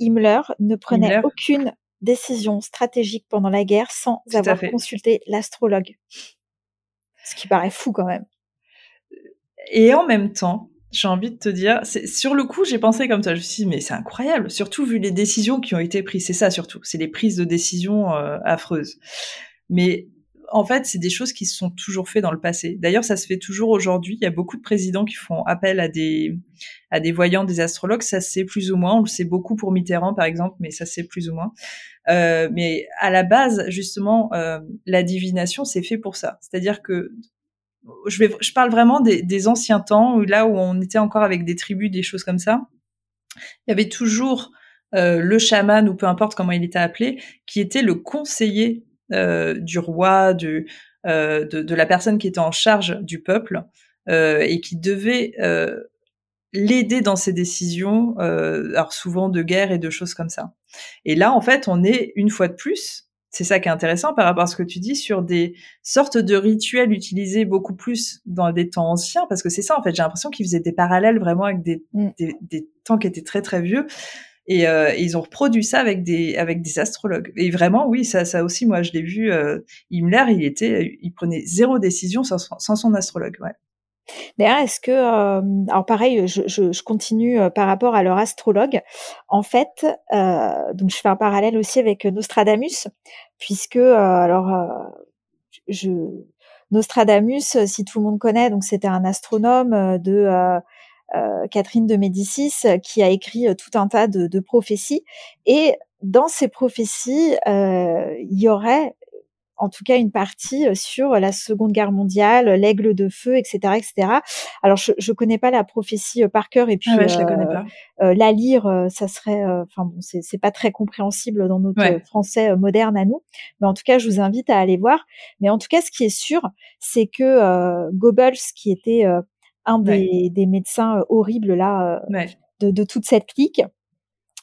Himmler ne prenait aucune décision stratégique pendant la guerre sans avoir consulté l'astrologue. Ce qui paraît fou quand même. Et en même temps, j'ai envie de te dire, sur le coup, j'ai pensé comme ça. Je me suis dit, mais c'est incroyable, surtout vu les décisions qui ont été prises. C'est ça surtout, c'est les prises de décisions euh, affreuses. Mais en fait, c'est des choses qui se sont toujours faites dans le passé. D'ailleurs, ça se fait toujours aujourd'hui. Il y a beaucoup de présidents qui font appel à des à des voyants, des astrologues. Ça c'est plus ou moins. On le sait beaucoup pour Mitterrand, par exemple, mais ça c'est plus ou moins. Euh, mais à la base, justement, euh, la divination, c'est fait pour ça. C'est-à-dire que je vais, je parle vraiment des, des anciens temps, là où on était encore avec des tribus, des choses comme ça. Il y avait toujours euh, le chaman ou peu importe comment il était appelé, qui était le conseiller euh, du roi, du, euh, de, de, la personne qui était en charge du peuple euh, et qui devait l'aider dans ses décisions, alors souvent de guerre et de choses comme ça. Et là, en fait, on est une fois de plus, c'est ça qui est intéressant par rapport à ce que tu dis sur des sortes de rituels utilisés beaucoup plus dans des temps anciens, parce que c'est ça en fait. J'ai l'impression qu'ils faisaient des parallèles vraiment avec des, mm. des, des, temps qui étaient très très vieux. Et, euh, ils ont reproduit ça avec des avec des astrologues. Et vraiment, oui, ça, ça aussi, moi, je l'ai vu. Euh, Himmler, il était, il prenait zéro décision sans, sans son astrologue. Ouais. D'ailleurs, est-ce que, euh, alors pareil, je, je, je continue euh, par rapport à leur astrologue. En fait, euh, donc je fais un parallèle aussi avec Nostradamus, puisque euh, alors je Nostradamus, si tout le monde connaît, donc c'était un astronome de euh, Catherine de Médicis, qui a écrit euh, tout un tas de, de prophéties. Et dans ces prophéties, euh, il y aurait en tout cas une partie sur la Seconde Guerre mondiale, l'aigle de feu, etc., etc. Alors je, je connais pas la prophétie par cœur et puis ah je la, connais pas. la lire, ça serait, enfin bon, c'est pas très compréhensible dans notre français moderne à nous. Mais en tout cas, je vous invite à aller voir. Mais en tout cas, ce qui est sûr, c'est que Goebbels, qui était un des, des, médecins euh, horribles là euh, de, de, toute cette clique,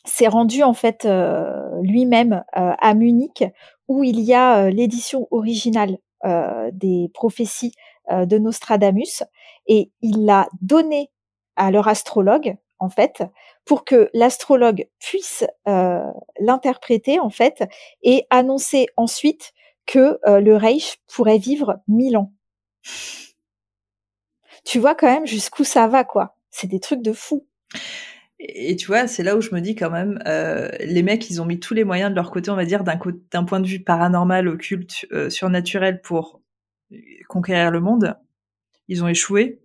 s'est rendu en fait euh, lui-même à Munich où il y a l'édition originale des prophéties de Nostradamus et il l'a donné à leur astrologue en fait pour que l'astrologue puisse l'interpréter en fait et annoncer ensuite que le Reich pourrait vivre mille ans tu vois quand même jusqu'où ça va, quoi. C'est des trucs de fou. Et, tu vois, c'est là où je me dis quand même, euh, les mecs, ils ont mis tous les moyens de leur côté, on va dire, d'un point de vue paranormal, occulte, euh, surnaturel pour conquérir le monde. Ils ont échoué.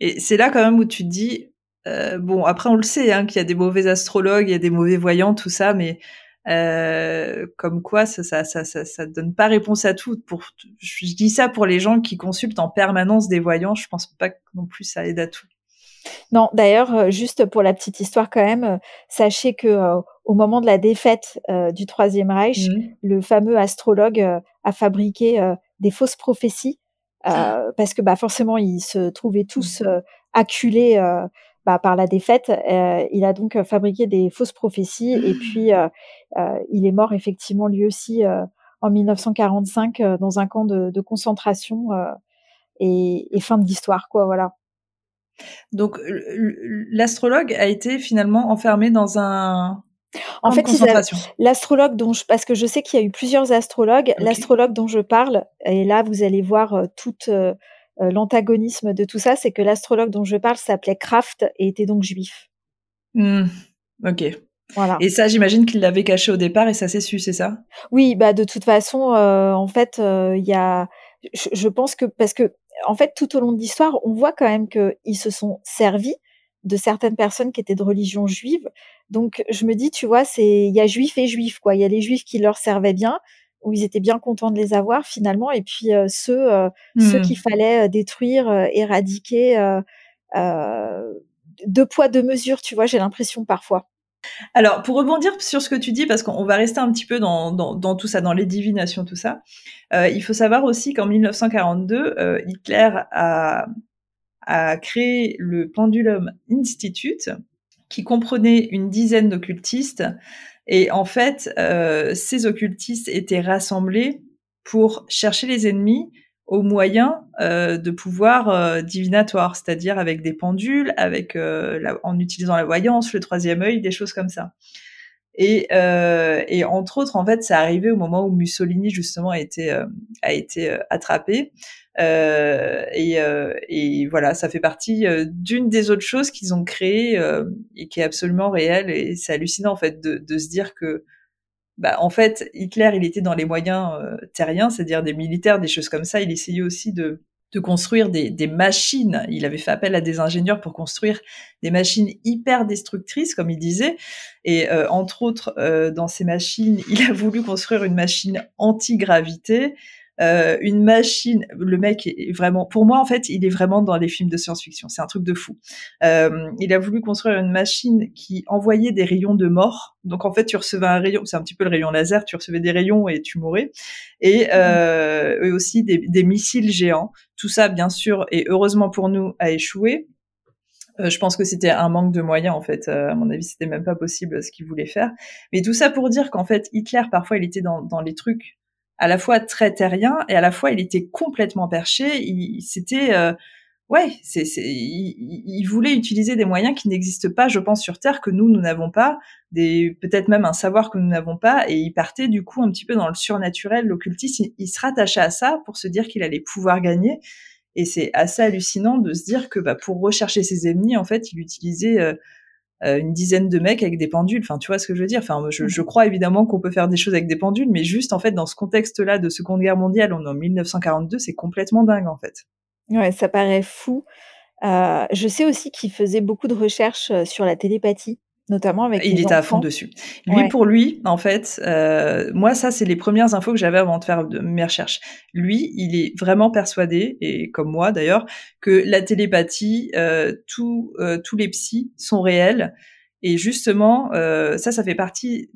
Et c'est là quand même où tu te dis, euh, bon, après on le sait, hein, qu'il y a des mauvais astrologues, il y a des mauvais voyants, tout ça, mais euh, comme quoi ça ça, ça ça ça donne pas réponse à tout. Pour je dis ça pour les gens qui consultent en permanence des voyants, je pense pas non plus ça aide à tout. Non, d'ailleurs, euh, juste pour la petite histoire quand même, euh, sachez que au moment de la défaite du Troisième Reich, mmh. le fameux astrologue a fabriqué des fausses prophéties ah. parce que bah forcément ils se trouvaient tous mmh. acculés bah, par la défaite. Euh, il a donc euh, fabriqué des fausses prophéties et mmh. puis euh, il est mort effectivement lui aussi en 1945 dans un camp de, de concentration et, et, fin de l'histoire quoi voilà. Donc l'astrologue a été finalement enfermé dans un en fait, l'astrologue dont je, parce que je sais qu'il y a eu plusieurs astrologues, l'astrologue dont je parle, et là vous allez voir toute euh, l'antagonisme de tout ça, c'est que l'astrologue dont je parle s'appelait Kraft et était donc juif. Mmh. Ok. Voilà. Et ça, j'imagine qu'il l'avait caché au départ et ça s'est su, c'est ça? Oui, bah de toute façon, euh, en fait, euh, il y a, je, pense que parce que en fait, tout au long de l'histoire, on voit quand même qu'ils se sont servis de certaines personnes qui étaient de religion juive. Donc je me dis, tu vois, c'est il y a juifs et juifs quoi. Il y a les juifs qui leur servaient bien, où ils étaient bien contents de les avoir finalement, et puis ceux ceux mmh. qu'il fallait détruire, éradiquer. deux poids deux mesures, tu vois, j'ai l'impression parfois. Alors, pour rebondir sur ce que tu dis, parce qu'on va rester un petit peu dans, tout ça, dans les divinations, tout ça, il faut savoir aussi qu'en 1942, Hitler a, a créé le Pendulum Institute, qui comprenait une dizaine d'occultistes. Et en fait, euh, ces occultistes étaient rassemblés pour chercher les ennemis au moyen euh, de pouvoir euh, divinatoire, c'est-à-dire avec des pendules, avec la, en utilisant la voyance, le troisième œil, des choses comme ça. Et, et entre autres, en fait, ça arrivé au moment où Mussolini justement a été a été attrapé. Euh, et, euh, voilà, ça fait partie euh, d'une des autres choses qu'ils ont créées et qui est absolument réelle. Et c'est hallucinant en fait de se dire que, bah, en fait, Hitler, il était dans les moyens terriens, c'est-à-dire des militaires, des choses comme ça. Il essayait aussi de de construire des, des, machines. Il avait fait appel à des ingénieurs pour construire des machines hyper destructrices, comme il disait. Et entre autres, dans ces machines, il a voulu construire une machine anti-gravité euh, une machine. Le mec est vraiment, pour moi en fait, il est vraiment dans les films de science-fiction. C'est un truc de fou. Euh, il a voulu construire une machine qui envoyait des rayons de mort. Donc en fait, tu recevais un rayon, c'est un petit peu le rayon laser. Tu recevais des rayons et tu mourais. Et, euh, et aussi des, des missiles géants. Tout ça, bien sûr, et heureusement pour nous, a échoué. Euh, je pense que c'était un manque de moyens en fait. Euh, à mon avis, c'était même pas possible ce qu'il voulait faire. Mais tout ça pour dire qu'en fait, Hitler parfois il était dans, dans les trucs à la fois très terrien et à la fois il était complètement perché. Il, c'était euh, ouais, c'est, il, il, voulait utiliser des moyens qui n'existent pas, je pense, sur Terre que nous nous n'avons pas, des peut-être même un savoir que nous n'avons pas. Et il partait du coup un petit peu dans le surnaturel, l'occultisme. Il, se rattachait à ça pour se dire qu'il allait pouvoir gagner. Et c'est assez hallucinant de se dire que bah, pour rechercher ses ennemis, en fait, il utilisait euh, une dizaine de mecs avec des pendules. Enfin, tu vois ce que je veux dire. Enfin, je, je crois évidemment qu'on peut faire des choses avec des pendules, mais juste en fait dans ce contexte-là de Seconde Guerre mondiale, on est en 1942, c'est complètement dingue en fait. Ouais, ça paraît fou. Euh, je sais aussi qu'il faisait beaucoup de recherches euh, sur la télépathie notamment avec il était à fond dessus. Lui pour lui, en fait, euh, moi ça c'est les premières infos que j'avais avant de faire de mes recherches. Lui, il est vraiment persuadé et comme moi d'ailleurs que la télépathie, euh, tout, euh, tous les psys sont réels et justement euh, ça ça fait partie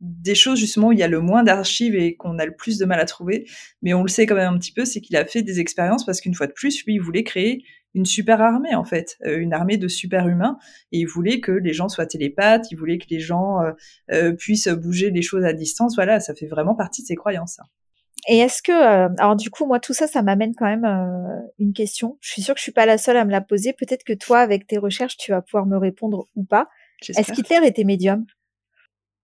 des choses justement où il y a le moins d'archives et qu'on a le plus de mal à trouver, mais on le sait quand même un petit peu, c'est qu'il a fait des expériences parce qu'une fois de plus, lui, il voulait créer une super armée en fait, euh, une armée de super humains. Et il voulait que les gens soient télépathes, il voulait que les gens euh, euh, puissent bouger les choses à distance. Voilà, ça fait vraiment partie de ses croyances. Et est-ce que, alors du coup, moi tout ça, ça m'amène quand même une question. Je suis sûre que je suis pas la seule à me la poser. Peut-être que toi, avec tes recherches, tu vas pouvoir me répondre ou pas. Est-ce qu'Hitler était médium?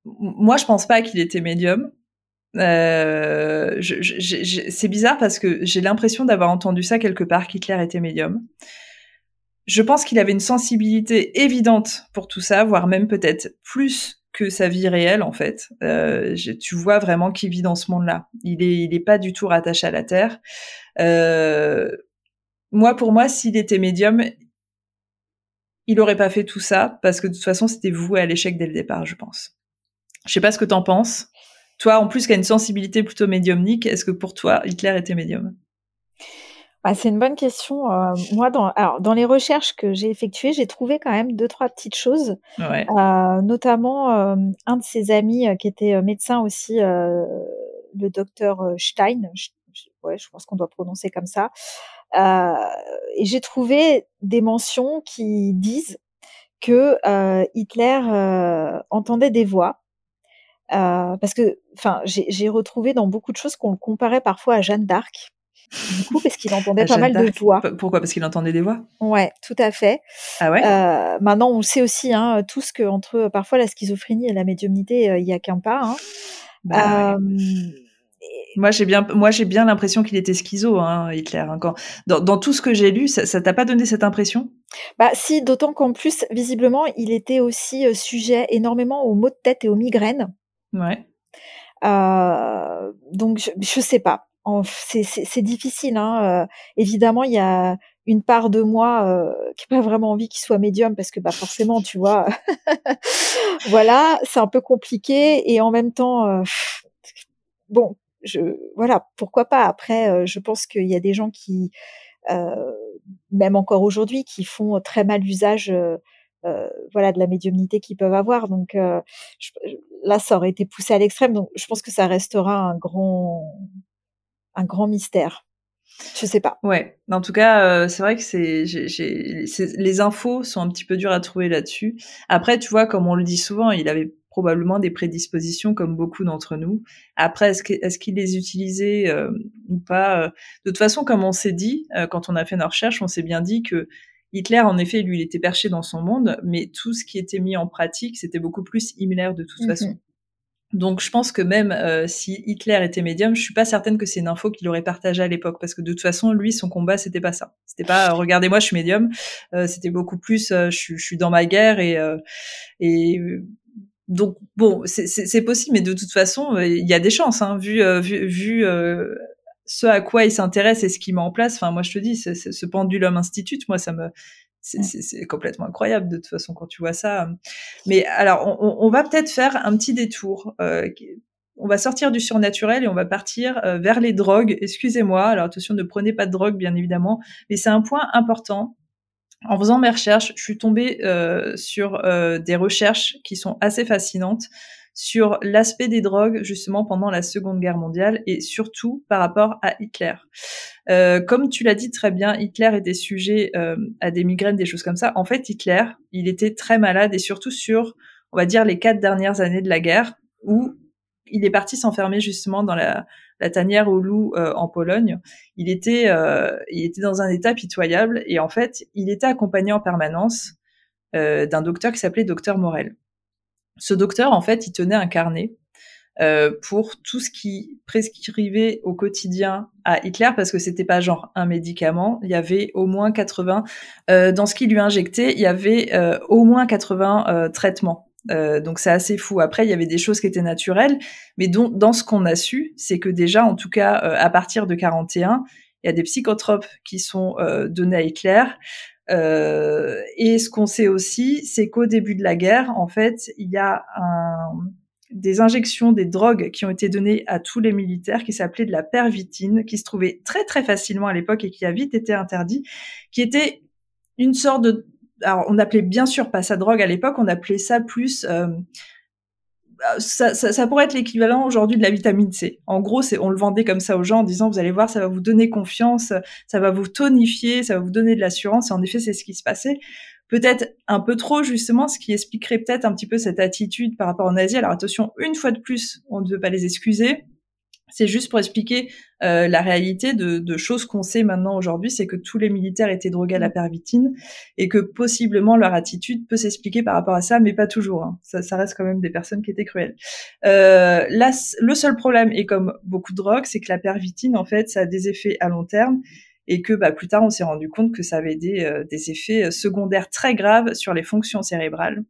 Moi, je pense pas qu'il était médium. Euh, c'est bizarre parce que j'ai l'impression d'avoir entendu ça quelque part qu'Hitler était médium. Je pense qu'il avait une sensibilité évidente pour tout ça, voire même peut-être plus que sa vie réelle en fait. Euh, tu vois vraiment qu'il vit dans ce monde-là. Il est, pas du tout rattaché à la terre. Euh, moi, pour moi, s'il était médium, il aurait pas fait tout ça parce que de toute façon, c'était voué à l'échec dès le départ, je pense. Je sais pas ce que t'en penses. Toi, en plus, qui a une sensibilité plutôt médiumnique, est-ce que pour toi, Hitler était médium? Bah, c'est une bonne question. Euh, moi, dans, alors, dans les recherches que j'ai effectuées, j'ai trouvé quand même deux, trois petites choses. Ouais. Euh, notamment, euh, un de ses amis qui était médecin aussi, le docteur Stein. Je, ouais, je pense qu'on doit prononcer comme ça. et j'ai trouvé des mentions qui disent que Hitler entendait des voix euh, parce que, enfin, j'ai retrouvé dans beaucoup de choses qu'on le comparait parfois à Jeanne d'Arc. Du coup, parce qu'il entendait pas mal de voix. Pourquoi? Parce qu'il entendait des voix? Ouais, tout à fait. Ah ouais? Euh, Maintenant, on sait aussi, hein, tous que entre parfois la schizophrénie et la médiumnité, euh, il y a qu'un pas. Hein. Bah, euh, Moi, j'ai bien, moi, j'ai bien l'impression qu'il était schizo, hein, Hitler. Hein, quand, dans, dans, tout ce que j'ai lu, ça, ça t'a pas donné cette impression? Bah, si, d'autant qu'en plus, visiblement, il était aussi sujet énormément aux maux de tête et aux migraines. Ouais. Euh, donc je, je sais pas. C'est difficile. Hein. Euh, évidemment, il y a une part de moi qui n'a pas vraiment envie qu'il soit médium parce que bah forcément, tu vois, voilà, c'est un peu compliqué et en même temps, bon, je voilà, pourquoi pas. Après, je pense qu'il y a des gens qui, même encore aujourd'hui, qui font très mal usage. Voilà de la médiumnité qu'ils peuvent avoir donc là ça aurait été poussé à l'extrême donc je pense que ça restera un grand un grand mystère je sais pas. Ouais. En tout cas, euh, c'est vrai que c'est, les infos sont un petit peu dures à trouver là-dessus. Après, tu vois, comme on le dit souvent, il avait probablement des prédispositions comme beaucoup d'entre nous. Après, est-ce qu'il les utilisait euh, ou pas euh, De toute façon, comme on s'est dit quand on a fait nos recherches, on s'est bien dit que Hitler, en effet, lui, il était perché dans son monde, mais tout ce qui était mis en pratique, c'était beaucoup plus Himmler de toute façon. Donc je pense que même euh, si Hitler était médium, je suis pas certaine que c'est une info qu'il aurait partagée à l'époque parce que de toute façon lui son combat c'était pas ça. C'était pas euh, regardez-moi je suis médium, euh, c'était beaucoup plus je, je, suis dans ma guerre et et donc bon c'est possible mais de toute façon il y a des chances hein, vu vu, vu ce à quoi il s'intéresse et ce qu'il met en place. Enfin moi je te dis ce pendulum institute moi ça me c'est complètement incroyable de toute façon quand tu vois ça. Mais alors, on, va peut-être faire un petit détour. Euh, on va sortir du surnaturel et on va partir euh, vers les drogues. Excusez-moi, alors attention, ne prenez pas de drogue, bien évidemment, mais c'est un point important. En faisant mes recherches, je suis tombée euh, sur des recherches qui sont assez fascinantes sur l'aspect des drogues justement pendant la Seconde Guerre mondiale et surtout par rapport à Hitler. Euh, comme tu l'as dit très bien, Hitler était sujet euh, à des migraines, des choses comme ça. En fait, Hitler, il était très malade et surtout sur, on va dire, les quatre dernières années de la guerre où il est parti s'enfermer justement dans la, la tanière au loup euh, en Pologne. Il était, il était dans un état pitoyable et en fait, il était accompagné en permanence d'un docteur qui s'appelait docteur Morel. Ce docteur, en fait, il tenait un carnet euh, pour tout ce qui prescrivait au quotidien à Hitler, parce que c'était pas genre un médicament, il y avait au moins 80, euh, dans ce qu'il lui injectait, il y avait euh, au moins 80 euh, traitements. Donc c'est assez fou. Après, il y avait des choses qui étaient naturelles, mais dont, dans ce qu'on a su, c'est que déjà, en tout cas, à partir de 41, il y a des psychotropes qui sont donnés à Hitler. Euh, et ce qu'on sait aussi, c'est qu'au début de la guerre, en fait, il y a un, des injections, des drogues qui ont été données à tous les militaires, qui s'appelait de la pervitine, qui se trouvait très très facilement à l'époque et qui a vite été interdit, qui était une sorte de alors on appelait bien sûr pas ça drogue à l'époque, on appelait ça plus euh, ça, ça, ça, pourrait être l'équivalent aujourd'hui de la vitamine C. En gros, c'est on le vendait comme ça aux gens en disant vous allez voir, ça va vous donner confiance, ça va vous tonifier, ça va vous donner de l'assurance. Et en effet, c'est ce qui se passait. Peut-être un peu trop justement, ce qui expliquerait peut-être un petit peu cette attitude par rapport aux nazis. Alors attention, une fois de plus, on ne veut pas les excuser. C'est juste pour expliquer euh, la réalité de, de choses qu'on sait maintenant aujourd'hui, c'est que tous les militaires étaient drogués à la pervitine et que possiblement leur attitude peut s'expliquer par rapport à ça, mais pas toujours. Hein. Ça, ça, reste quand même des personnes qui étaient cruelles. Euh, là, le seul problème, et comme beaucoup de drogues, c'est que la pervitine, en fait, ça a des effets à long terme et que bah, plus tard, on s'est rendu compte que ça avait des, euh, des effets secondaires très graves sur les fonctions cérébrales.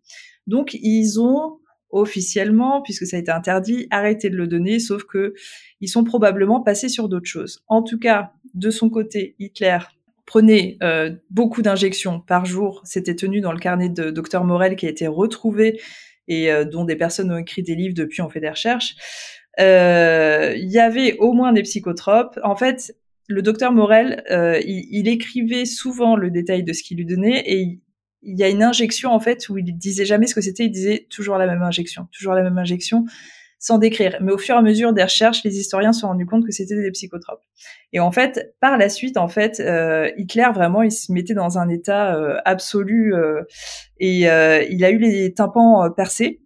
Donc, ils ont officiellement, puisque ça a été interdit, arrêté de le donner, sauf que ils sont probablement passés sur d'autres choses. En tout cas, de son côté, Hitler prenait euh, beaucoup d'injections par jour. C'était tenu dans le carnet de Dr Morel qui a été retrouvé et euh, dont des personnes ont écrit des livres depuis, on fait des recherches. Euh, il y avait au moins des psychotropes. En fait, le docteur Morel, il, il, écrivait souvent le détail de ce qu'il lui donnait et y a une injection en fait où il disait jamais ce que c'était, il disait toujours la même injection, toujours la même injection, sans décrire. Mais au fur et à mesure des recherches, les historiens se sont rendus compte que c'était des psychotropes. Et en fait, par la suite, en fait, euh, Hitler vraiment, il se mettait dans un état euh, absolu euh, et il a eu les tympans percés.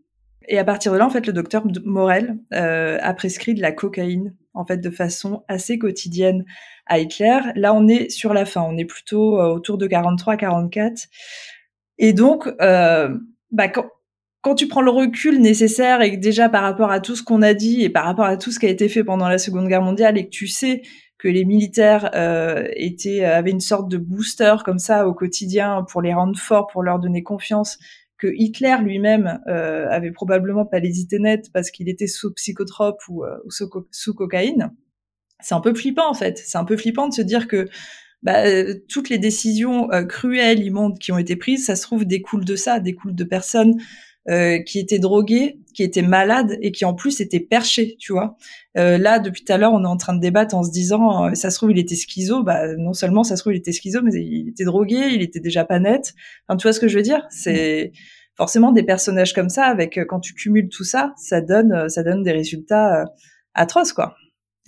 Et à partir de là, en fait, le docteur Morel a prescrit de la cocaïne, en fait, de façon assez quotidienne à Hitler. Là, on est sur la fin, on est plutôt autour de 43-44. Et donc, euh, bah, quand, quand tu prends le recul nécessaire et que déjà par rapport à tout ce qu'on a dit et par rapport à tout ce qui a été fait pendant la Seconde Guerre mondiale et que tu sais que les militaires euh, étaient avaient une sorte de booster comme ça au quotidien pour les rendre forts, pour leur donner confiance, que Hitler lui-même euh, avait probablement pas les idées nettes parce qu'il était sous psychotrope ou, euh, sous, cocaïne. C'est un peu flippant en fait. C'est un peu flippant de se dire que bah, toutes les décisions cruelles, immondes qui ont été prises, ça se trouve découlent de ça, découlent de personnes euh, qui étaient drogués, qui étaient malades et qui en plus étaient perchés, tu vois. Euh, là, depuis tout à l'heure, on est en train de débattre en se disant, euh, ça se trouve, il était schizo. Bah, non seulement ça se trouve, il était schizo, mais il était drogué, il était déjà pas net. Enfin, tu vois ce que je veux dire? C'est forcément des personnages comme ça, avec quand tu cumules tout ça, ça donne, ça donne des résultats atroces, quoi.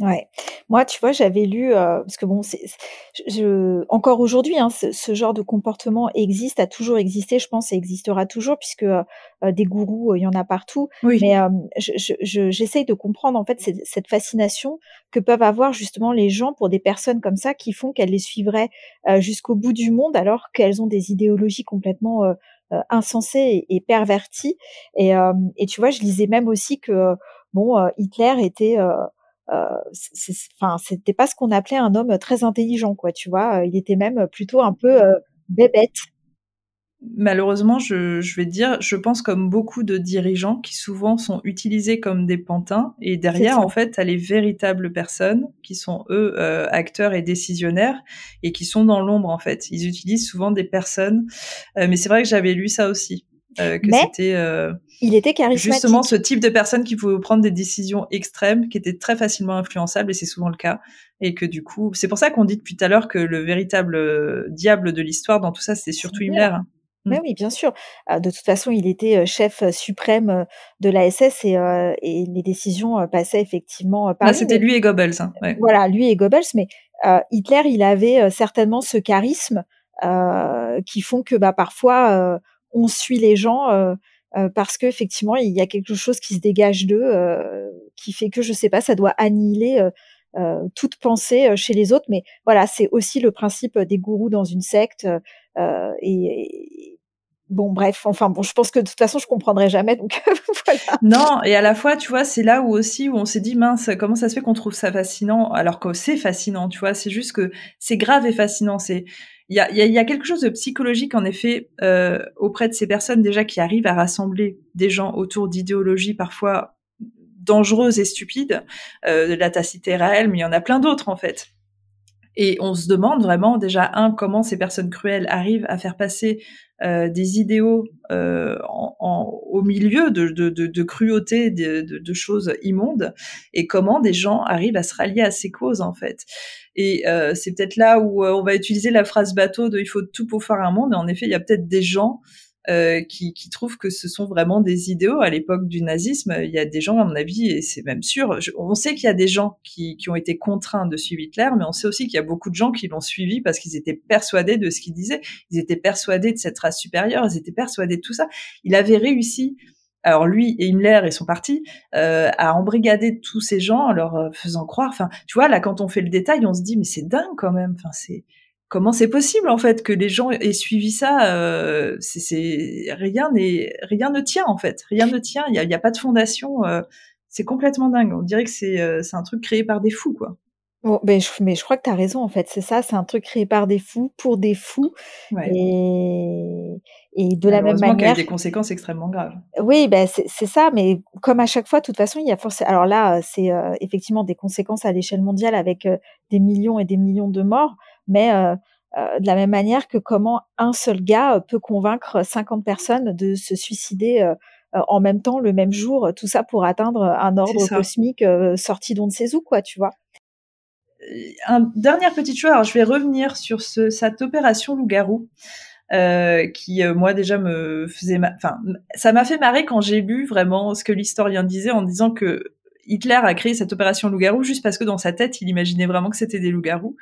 Ouais. Moi, tu vois, j'avais lu, euh, parce que bon, c'est, je, encore aujourd'hui, hein, ce, ce, genre de comportement existe, a toujours existé, je pense, et existera toujours, puisque euh, des gourous, euh, il y en a partout. Oui. Mais j'essaye je, je, de comprendre en fait cette fascination que peuvent avoir justement les gens pour des personnes comme ça, qui font qu'elles les suivraient jusqu'au bout du monde, alors qu'elles ont des idéologies complètement insensées et, et perverties. Et, et tu vois, je lisais même aussi que bon, Hitler était euh, enfin, c'était pas ce qu'on appelait un homme très intelligent, quoi. Tu vois, il était même plutôt un peu euh, bébête. Malheureusement, je, je, vais dire, je pense comme beaucoup de dirigeants qui souvent sont utilisés comme des pantins et derrière, en fait, t'as les véritables personnes qui sont eux euh, acteurs et décisionnaires et qui sont dans l'ombre en fait. Ils utilisent souvent des personnes, euh, mais c'est vrai que j'avais lu ça aussi. Euh, que c'était euh, il était charismatique. Justement, ce type de personne qui pouvait prendre des décisions extrêmes, qui étaient très facilement influençables, et c'est souvent le cas. Et que du coup, c'est pour ça qu'on dit depuis tout à l'heure que le véritable euh, diable de l'histoire dans tout ça, c'est surtout Himmler. Oui, oui, bien sûr. De toute façon, il était chef suprême de la SS et, et les décisions passaient effectivement par ah, C'était lui et Goebbels. Hein, ouais. Voilà, lui et Goebbels. Mais Hitler, il avait certainement ce charisme qui font que bah, parfois on suit les gens euh, euh, parce que effectivement il y a quelque chose qui se dégage d'eux euh, qui fait que je sais pas ça doit annihiler toute pensée chez les autres. Mais voilà c'est aussi le principe des gourous dans une secte et, bon bref enfin bon je pense que de toute façon je comprendrai jamais non et à la fois tu vois c'est là où aussi où on s'est dit mince comment ça se fait qu'on trouve ça fascinant alors que c'est fascinant tu vois c'est juste que c'est grave et fascinant c'est il y a, y a, quelque chose de psychologique en effet euh, auprès de ces personnes déjà qui arrivent à rassembler des gens autour d'idéologies parfois dangereuses et stupides, euh, de la tacité réelle, mais il y en a plein d'autres en fait. Et on se demande vraiment déjà un comment ces personnes cruelles arrivent à faire passer euh, des idéaux euh, en, en, au milieu de, de, de, de cruauté, de, de, choses immondes, et comment des gens arrivent à se rallier à ces causes en fait. Et euh, c'est peut-être là où euh, on va utiliser la phrase bateau de il faut tout pour faire un monde. Et en effet, il y a peut-être des gens euh, qui, qui, trouvent que ce sont vraiment des idéaux. À l'époque du nazisme, il y a des gens, à mon avis, et c'est même sûr, on sait qu'il y a des gens qui, qui, ont été contraints de suivre Hitler, mais on sait aussi qu'il y a beaucoup de gens qui l'ont suivi parce qu'ils étaient persuadés de ce qu'il disait, ils étaient persuadés de cette race supérieure, ils étaient persuadés de tout ça. Il avait réussi alors lui et Himmler et son parti euh, à embrigader tous ces gens en leur euh, faisant croire. Enfin, tu vois là quand on fait le détail, on se dit mais c'est dingue quand même. Enfin c'est comment c'est possible en fait que les gens aient suivi ça euh, c'est rien n'est rien ne tient en fait rien ne tient il y a, y a, pas de fondation euh, c'est complètement dingue on dirait que c'est euh, c'est un truc créé par des fous quoi Bon, ben, je, mais je crois que tu as raison, en fait. C'est ça, c'est un truc créé par des fous, pour des fous. Ouais. Et, et de la même manière. y a des conséquences extrêmement graves. Oui, ben, c'est ça, mais comme à chaque fois, de toute façon, il y a forcément. Alors là, c'est euh, effectivement des conséquences à l'échelle mondiale avec euh, des millions et des millions de morts, mais euh, de la même manière que comment un seul gars peut convaincre 50 personnes de se suicider en même temps, le même jour, tout ça pour atteindre un ordre cosmique sorti d'on ne sait où, quoi, tu vois un dernière petite chose, alors je vais revenir sur ce, cette opération loup-garou. Euh, qui euh, moi déjà me faisait, enfin ça m'a fait marrer quand j'ai lu vraiment ce que l'historien disait en disant que Hitler a créé cette opération loup-garou juste parce que dans sa tête il imaginait vraiment que c'était des loups-garous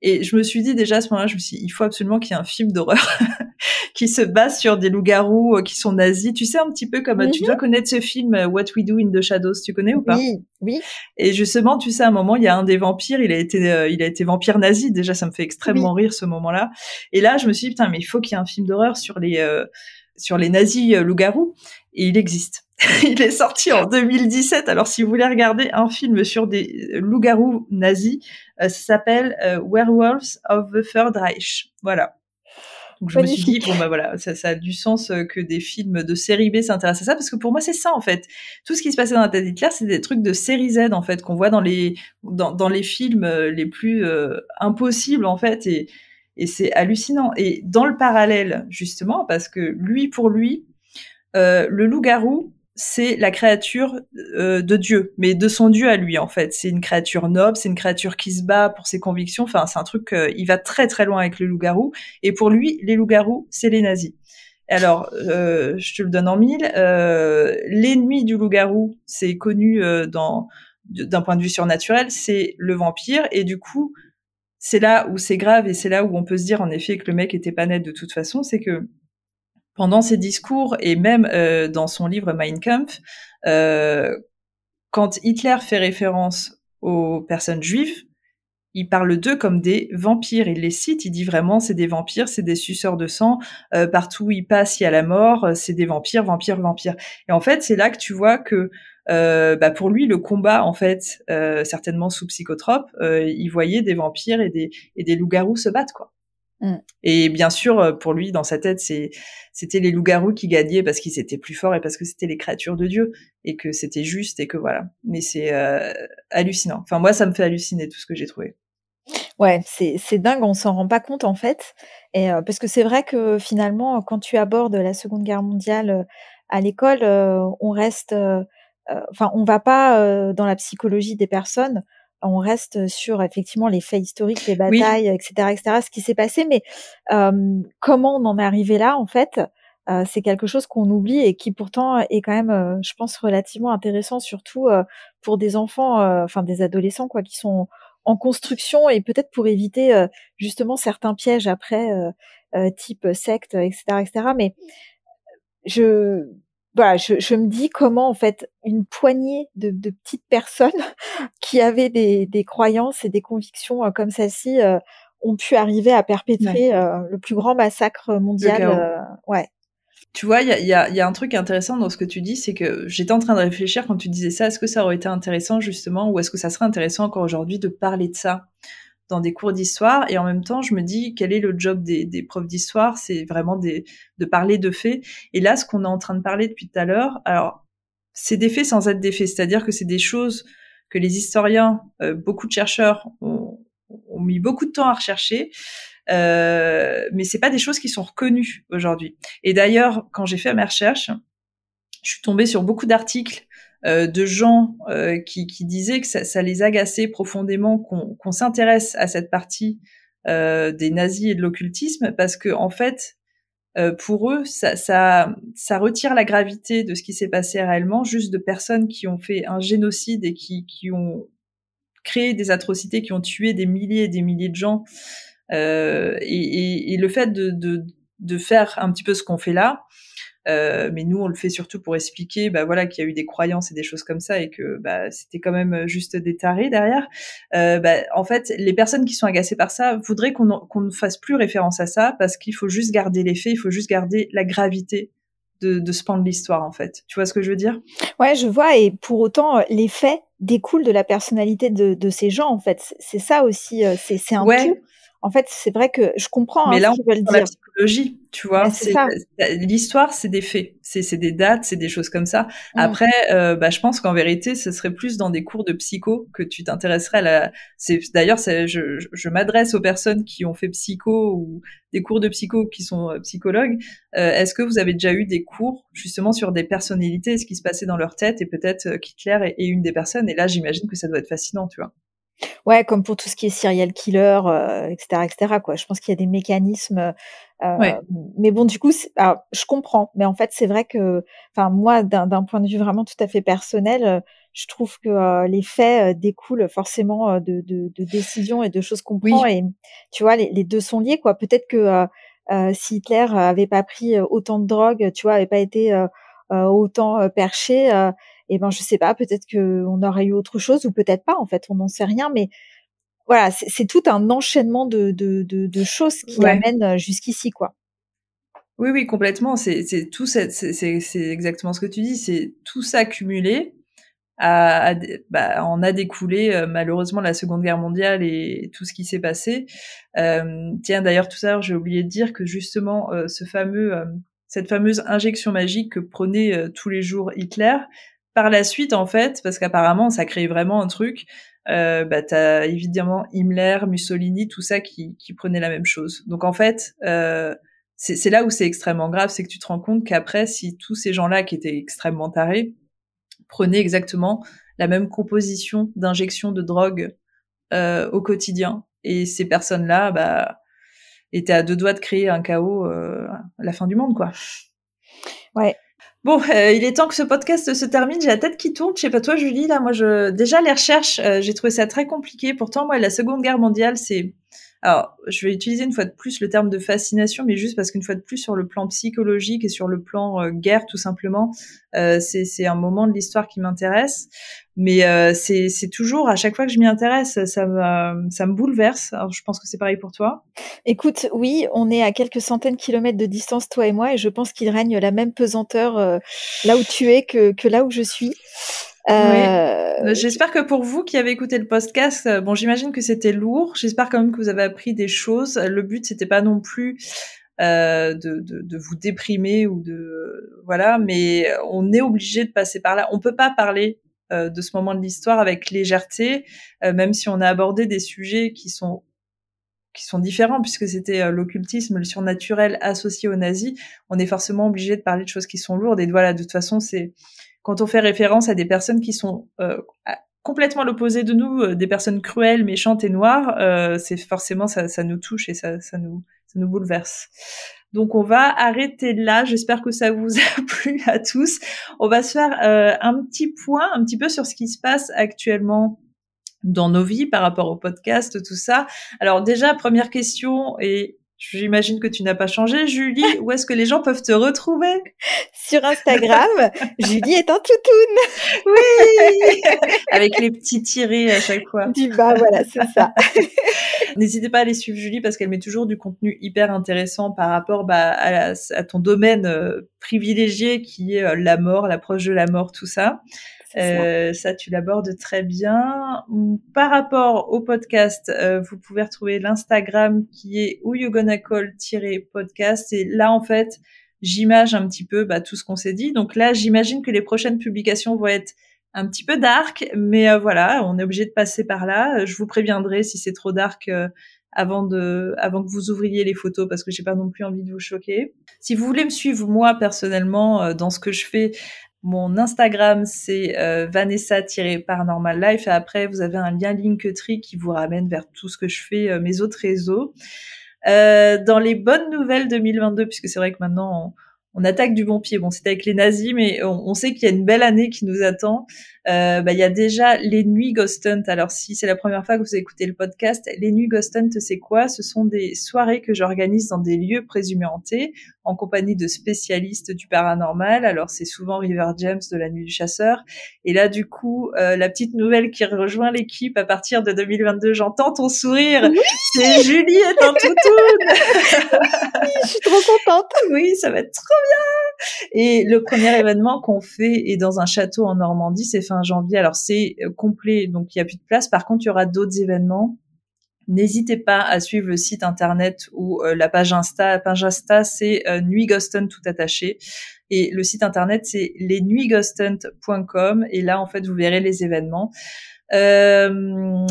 et je me suis dit déjà à ce moment-là, je me suis dit, il faut absolument qu'il y ait un film d'horreur qui se base sur des loups-garous euh, qui sont nazis. Tu sais, un petit peu comme, tu mhm. dois connaître ce film euh, What We Do in the Shadows, tu connais ou pas? Oui, oui. Et justement, tu sais, à un moment, il y a un des vampires, il a été, euh, il a été vampire nazi. Déjà, ça me fait extrêmement rire ce moment-là. Et là, je me suis dit, putain, mais il faut qu'il y ait un film d'horreur sur les, sur les nazis loups-garous. Et il existe. il est sorti en 2017. Alors, si vous voulez regarder un film sur des loups-garous nazis, euh, ça s'appelle euh, Werewolves of the Third Reich. Voilà. Donc je me suis dit bon bah voilà, ça, ça a du sens que des films de série B s'intéressent à ça parce que pour moi c'est ça en fait. Tout ce qui se passait dans la tête d'Hitler, c'est des trucs de série Z en fait qu'on voit dans les dans, dans les films les plus impossibles en fait et et c'est hallucinant. Et dans le parallèle, justement, parce que lui, pour lui, euh, le loup-garou, c'est la créature euh, de Dieu, mais de son Dieu à lui en fait. C'est une créature noble, c'est une créature qui se bat pour ses convictions. Enfin, c'est un truc. Euh, il va très très loin avec le loup-garou. Et pour lui, les loups-garous, c'est les nazis. Alors, euh, je te le donne en mille. Euh, L'ennemi du loup-garou, c'est connu dans d'un point de vue surnaturel, c'est le vampire. Et du coup, c'est là où c'est grave et c'est là où on peut se dire en effet que le mec était pas net de toute façon, c'est que pendant ses discours et même euh, dans son livre Mein Kampf, euh, quand Hitler fait référence aux personnes juives, il parle d'eux comme des vampires. Il les cite, il dit vraiment c'est des vampires, c'est des suceurs de sang. Euh, partout où il passe, il y a la mort. C'est des vampires, vampires, vampires. Et en fait, c'est là que tu vois que bah pour lui, le combat, en fait, certainement sous psychotrope, il voyait des vampires et des, et des loups-garous se battre, quoi. Mm. Et bien sûr, euh, pour lui, dans sa tête, c'était les loups-garous qui gagnaient parce qu'ils étaient plus forts et parce que c'était les créatures de Dieu et que c'était juste et que voilà. Mais c'est euh, hallucinant. Enfin, moi, ça me fait halluciner tout ce que j'ai trouvé. Ouais, c'est dingue, on s'en rend pas compte en fait. Et euh, parce que c'est vrai que finalement, quand tu abordes la Seconde Guerre mondiale à l'école, on reste, enfin, on va pas dans la psychologie des personnes on reste sur effectivement les faits historiques, les batailles, etc., etc., ce qui s'est passé. Mais comment on en est arrivé là, en fait, c'est quelque chose qu'on oublie et qui pourtant est quand même, je pense, relativement intéressant, surtout pour des enfants, enfin des adolescents, quoi, qui sont en construction et peut-être pour éviter justement certains pièges après, type secte, etc., etc. Mais je voilà, je, je, me dis comment en fait une poignée de, de petites personnes qui avaient des, des, croyances et des convictions euh, comme celle-ci euh, ont pu arriver à perpétrer euh, le plus grand massacre mondial. ouais. Tu vois, il y a, y, a, y a, un truc intéressant dans ce que tu dis, c'est que j'étais en train de réfléchir quand tu disais ça, est-ce que ça aurait été intéressant justement, ou est-ce que ça serait intéressant encore aujourd'hui de parler de ça? Dans des cours d'histoire et en même temps je me dis quel est le job des, des profs d'histoire? C'est vraiment des, de parler de faits. Et là ce qu'on est en train de parler depuis tout à l'heure alors c'est des faits sans être des faits. C'est-à-dire que c'est des choses que les historiens euh, beaucoup de chercheurs ont, ont, mis beaucoup de temps à rechercher euh, mais c'est pas des choses qui sont reconnues aujourd'hui. Et d'ailleurs quand j'ai fait mes recherches je suis tombée sur beaucoup d'articles de gens euh, qui, qui, disaient que ça, ça les agaçait profondément qu'on s'intéresse à cette partie euh, des nazis et de l'occultisme parce que en fait pour eux, ça, ça, ça, retire la gravité de ce qui s'est passé réellement, juste de personnes qui ont fait un génocide et qui, qui ont créé des atrocités, qui ont tué des milliers et des milliers de gens. Euh, et, et, et, le fait de, de, de, faire un petit peu ce qu'on fait là, euh, mais nous, on le fait surtout pour expliquer, bah voilà, qu'il y a eu des croyances et des choses comme ça, et que bah, c'était quand même juste des tarés derrière. Euh, bah, en fait, les personnes qui sont agacées par ça voudraient qu'on ne fasse plus référence à ça, parce qu'il faut juste garder les faits, il faut juste garder la gravité de, de ce pan de l'histoire, en fait. Tu vois ce que je veux dire? Ouais, je vois. Et pour autant, les faits découlent de la personnalité de, de ces gens, en fait. C'est ça aussi. Euh, c'est un ouais. tout en fait, c'est vrai que je comprends. Mais hein, là, on veulent dire. la psychologie, tu vois. L'histoire, c'est des faits, c'est des dates, c'est des choses comme ça. Mmh. Après, euh, bah, je pense qu'en vérité, ce serait plus dans des cours de psycho que tu t'intéresserais à la. C'est d'ailleurs, je, m'adresse aux personnes qui ont fait psycho ou des cours de psycho qui sont euh, psychologues. Euh, Est-ce que vous avez déjà eu des cours justement sur des personnalités, ce qui se passait dans leur tête, et peut-être euh, qu'Hitler est, est une des personnes? Et là, j'imagine que ça doit être fascinant, tu vois. Ouais, comme pour tout ce qui est serial killer, euh, etc., etc. Quoi. Je pense qu'il y a des mécanismes. Euh, ouais. Mais bon, du coup, alors, je comprends. Mais en fait, c'est vrai que, enfin, moi, d'un point de vue vraiment tout à fait personnel, euh, je trouve que euh, les faits euh, découlent forcément de, de, de, décisions et de choses qu'on prend. Et tu vois, les, les, deux sont liés. Quoi. Peut-être que si Hitler avait pas pris autant de drogue, tu vois, avait pas été autant perché eh ben je sais pas, peut-être qu'on aurait eu autre chose ou peut-être pas. En fait, on n'en sait rien, mais voilà, c'est tout un enchaînement de, de, de, de choses qui ouais. amènent euh, jusqu'ici, quoi. Oui, oui, complètement. C'est tout, c'est exactement ce que tu dis. C'est tout ça cumulé bah, en a découlé malheureusement la Seconde Guerre mondiale et tout ce qui s'est passé. tiens, d'ailleurs tout à l'heure j'ai oublié de dire que justement ce fameux cette fameuse injection magique que prenait tous les jours Hitler, par la suite en fait, parce qu'apparemment ça crée vraiment un truc, euh, bah, t'as évidemment Himmler, Mussolini, tout ça qui, prenaient la même chose. Donc en fait, euh, c'est là où c'est extrêmement grave, c'est que tu te rends compte qu'après, si tous ces gens-là qui étaient extrêmement tarés prenaient exactement la même composition d'injection de drogue euh, au quotidien, et ces personnes-là, bah, étaient à deux doigts de créer un chaos à la fin du monde, quoi. Ouais, Bon, euh, il est temps que ce podcast se termine. J'ai la tête qui tourne. Je sais pas toi, Julie. Là, moi, je déjà les recherches, euh, j'ai trouvé ça très compliqué. Pourtant, moi, la Seconde Guerre mondiale, c'est alors, je vais utiliser une fois de plus le terme de fascination, mais juste parce qu'une fois de plus, sur le plan psychologique et sur le plan euh, guerre, tout simplement, c'est un moment de l'histoire qui m'intéresse. Mais euh, c'est toujours, à chaque fois que je m'y intéresse, ça me, ça me bouleverse. Alors, je pense que c'est pareil pour toi. Écoute, oui, on est à quelques centaines de kilomètres de distance, toi et moi, et je pense qu'il règne la même pesanteur là où tu es que, que là où je suis. Euh... J'espère que pour vous qui avez écouté le podcast, euh, bon, j'imagine que c'était lourd. J'espère quand même que vous avez appris des choses. Le but, c'était pas non plus euh, de, de, de, vous déprimer ou de voilà, mais on est obligé de passer par là. On peut pas parler euh, de ce moment de l'histoire avec légèreté, euh, même si on a abordé des sujets qui sont qui sont différents puisque c'était euh, l'occultisme, le surnaturel associé aux nazis. On est forcément obligé de parler de choses qui sont lourdes et voilà, de toute façon, c'est quand on fait référence à des personnes qui sont euh, complètement l'opposé de nous, euh, des personnes cruelles, méchantes et noires, euh, c'est forcément ça, ça, nous touche et ça, ça, nous, ça nous bouleverse. Donc on va arrêter là. J'espère que ça vous a plu à tous. On va se faire un petit point, un petit peu sur ce qui se passe actuellement dans nos vies par rapport au podcast, tout ça. Alors déjà première question et J'imagine que tu n'as pas changé, Julie. Où est-ce que les gens peuvent te retrouver? Sur Instagram, Julie est en toutoune. Oui, avec les petits tirés à chaque fois. Du bas, voilà, c'est ça. N'hésitez pas à aller suivre Julie parce qu'elle met toujours du contenu hyper intéressant par rapport bah, à, à, ton domaine euh, privilégié qui est euh, la mort, l'approche de la mort, tout ça. Euh, ça. tu l'abordes très bien. Par rapport au podcast, euh, vous pouvez retrouver l'Instagram qui est où you gonna call-podcast. Et là, en fait, j'image un petit peu bah, tout ce qu'on s'est dit. Donc là, j'imagine que les prochaines publications vont être un petit peu dark, mais euh, voilà, on est obligé de passer par là. Je vous préviendrai si c'est trop dark avant de, avant que vous ouvriez les photos parce que j'ai pas non plus envie de vous choquer. Si vous voulez me suivre moi personnellement dans ce que je fais, mon Instagram, c'est euh, Vanessa-Paranormal Life. Et après, vous avez un lien Linktree qui vous ramène vers tout ce que je fais, euh, mes autres réseaux. Euh, dans les bonnes nouvelles 2022, puisque c'est vrai que maintenant, on attaque du bon pied. Bon, c'était avec les nazis, mais on, sait qu'il y a une belle année qui nous attend. Euh, bah, il y a déjà les nuits Ghost Hunt. Alors, si c'est la première fois que vous écoutez le podcast, les nuits Ghost Hunt, c'est quoi? Ce sont des soirées que j'organise dans des lieux présumés hantés, en compagnie de spécialistes du paranormal. Alors, c'est souvent River James de la nuit du chasseur. Et là, du coup, euh, la petite nouvelle qui rejoint l'équipe à partir de 2022, j'entends ton sourire. c'est Julie est en toutoune. je suis trop contente. Oui, ça va être trop bien. Et le premier événement qu'on fait est dans un château en Normandie, c'est fin janvier. Alors c'est euh, complet, donc il y a plus de place. Par contre, il y aura d'autres événements. N'hésitez pas à suivre le site internet ou euh, la page Insta. La page Insta, c'est euh, Nuit Ghoston tout attaché. Et le site internet, c'est lesnuitsghostent.com. Et là, en fait, vous verrez les événements. Euh,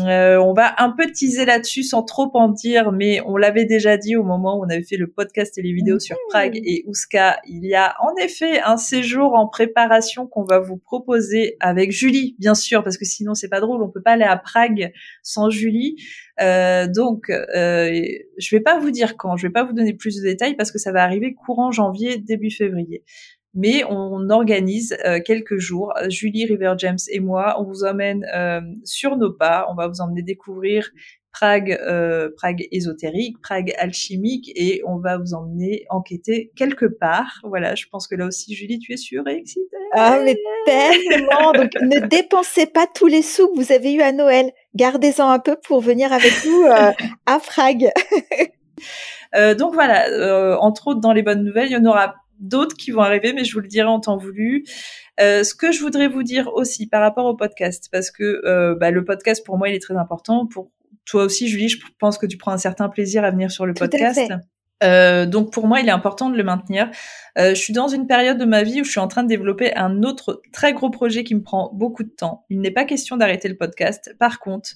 euh, on va un peu teaser là-dessus sans trop en dire, mais on l'avait déjà dit au moment où on avait fait le podcast et les vidéos sur Prague et Ouska. Il y a en effet un séjour en préparation qu'on va vous proposer avec Julie, bien sûr, parce que sinon c'est pas drôle. On peut pas aller à Prague sans Julie. Euh, donc, euh, je vais pas vous dire quand, je vais pas vous donner plus de détails parce que ça va arriver courant janvier, début février mais on organise euh, quelques jours. Julie River James et moi, on vous emmène euh, sur nos pas. On va vous emmener découvrir Prague, euh, Prague ésotérique, Prague alchimique, et on va vous emmener enquêter quelque part. Voilà, je pense que là aussi, Julie, tu es sûre et excitée. Ah, mais tellement Donc, ne dépensez pas tous les sous que vous avez eu à Noël. Gardez-en un peu pour venir avec nous à Prague. donc voilà, entre autres dans les bonnes nouvelles, il y en aura d'autres qui vont arriver, mais je vous le dirai en temps voulu. Euh, ce que je voudrais vous dire aussi par rapport au podcast, parce que euh, bah, le podcast pour moi il est très important. Pour toi aussi, Julie, je pense que tu prends un certain plaisir à venir sur le Tout à podcast. fait. Euh, donc pour moi, il est important de le maintenir. Euh, je suis dans une période de ma vie où je suis en train de développer un autre très gros projet qui me prend beaucoup de temps. Il n'est pas question d'arrêter le podcast. Par contre,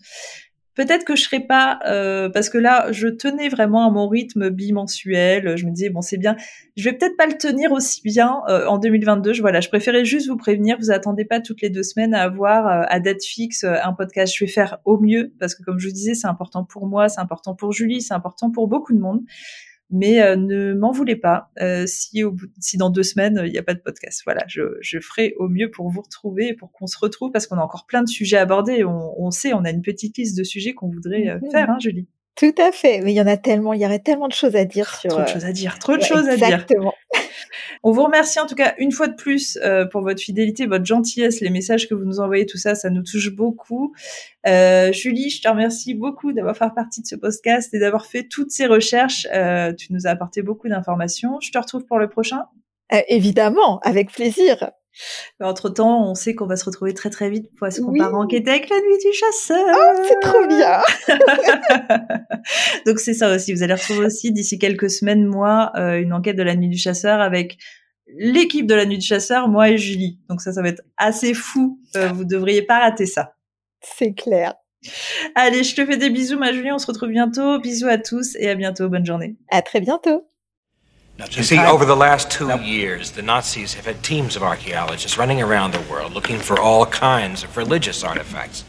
peut-être que je serai pas euh, parce que là, je tenais vraiment à mon rythme bimensuel. Je me disais bon, c'est bien. Je vais peut-être pas le tenir aussi bien euh, en 2022. Je voilà, je préférais juste vous prévenir. Vous attendez pas toutes les deux semaines à avoir euh, à date fixe euh, un podcast. Je vais faire au mieux parce que comme je vous disais, c'est important pour moi, c'est important pour Julie, c'est important pour beaucoup de monde mais euh, ne m'en voulez pas euh, si, au bout, si dans deux semaines il n'y a pas de podcast. Voilà, je, je, ferai au mieux pour vous retrouver et pour qu'on se retrouve parce qu'on a encore plein de sujets à aborder. On, on sait, on a une petite liste de sujets qu'on voudrait euh, mmh. faire, hein, Julie. Tout à fait, mais il y en a tellement, il y aurait tellement de choses à dire sur. Trop de choses à dire, trop de ouais, choses à dire. Exactement. On vous remercie en tout cas une fois de plus euh, pour votre fidélité, votre gentillesse, les messages que vous nous envoyez, tout ça, ça nous touche beaucoup. Euh, Julie, je te remercie beaucoup d'avoir fait partie de ce podcast et d'avoir fait toutes ces recherches. Euh, tu nous as apporté beaucoup d'informations. Je te retrouve pour le prochain. Euh, évidemment, avec plaisir. Entre temps, on sait qu'on va se retrouver très très vite parce qu'on oui. part enquêter avec la nuit du chasseur. Oh, c'est trop bien. Donc c'est ça aussi. Vous allez retrouver aussi d'ici quelques semaines, moi, euh, une enquête de la nuit du chasseur avec l'équipe de la nuit du chasseur, moi et Julie. Donc ça, ça va être assez fou. Euh, vous devriez pas rater ça. C'est clair. Allez, je te fais des bisous, ma Julie. On se retrouve bientôt. Bisous à tous et à bientôt. Bonne journée. À très bientôt. You see, over the last two years, the Nazis have had teams of archaeologists running around the world looking for all kinds of religious artifacts.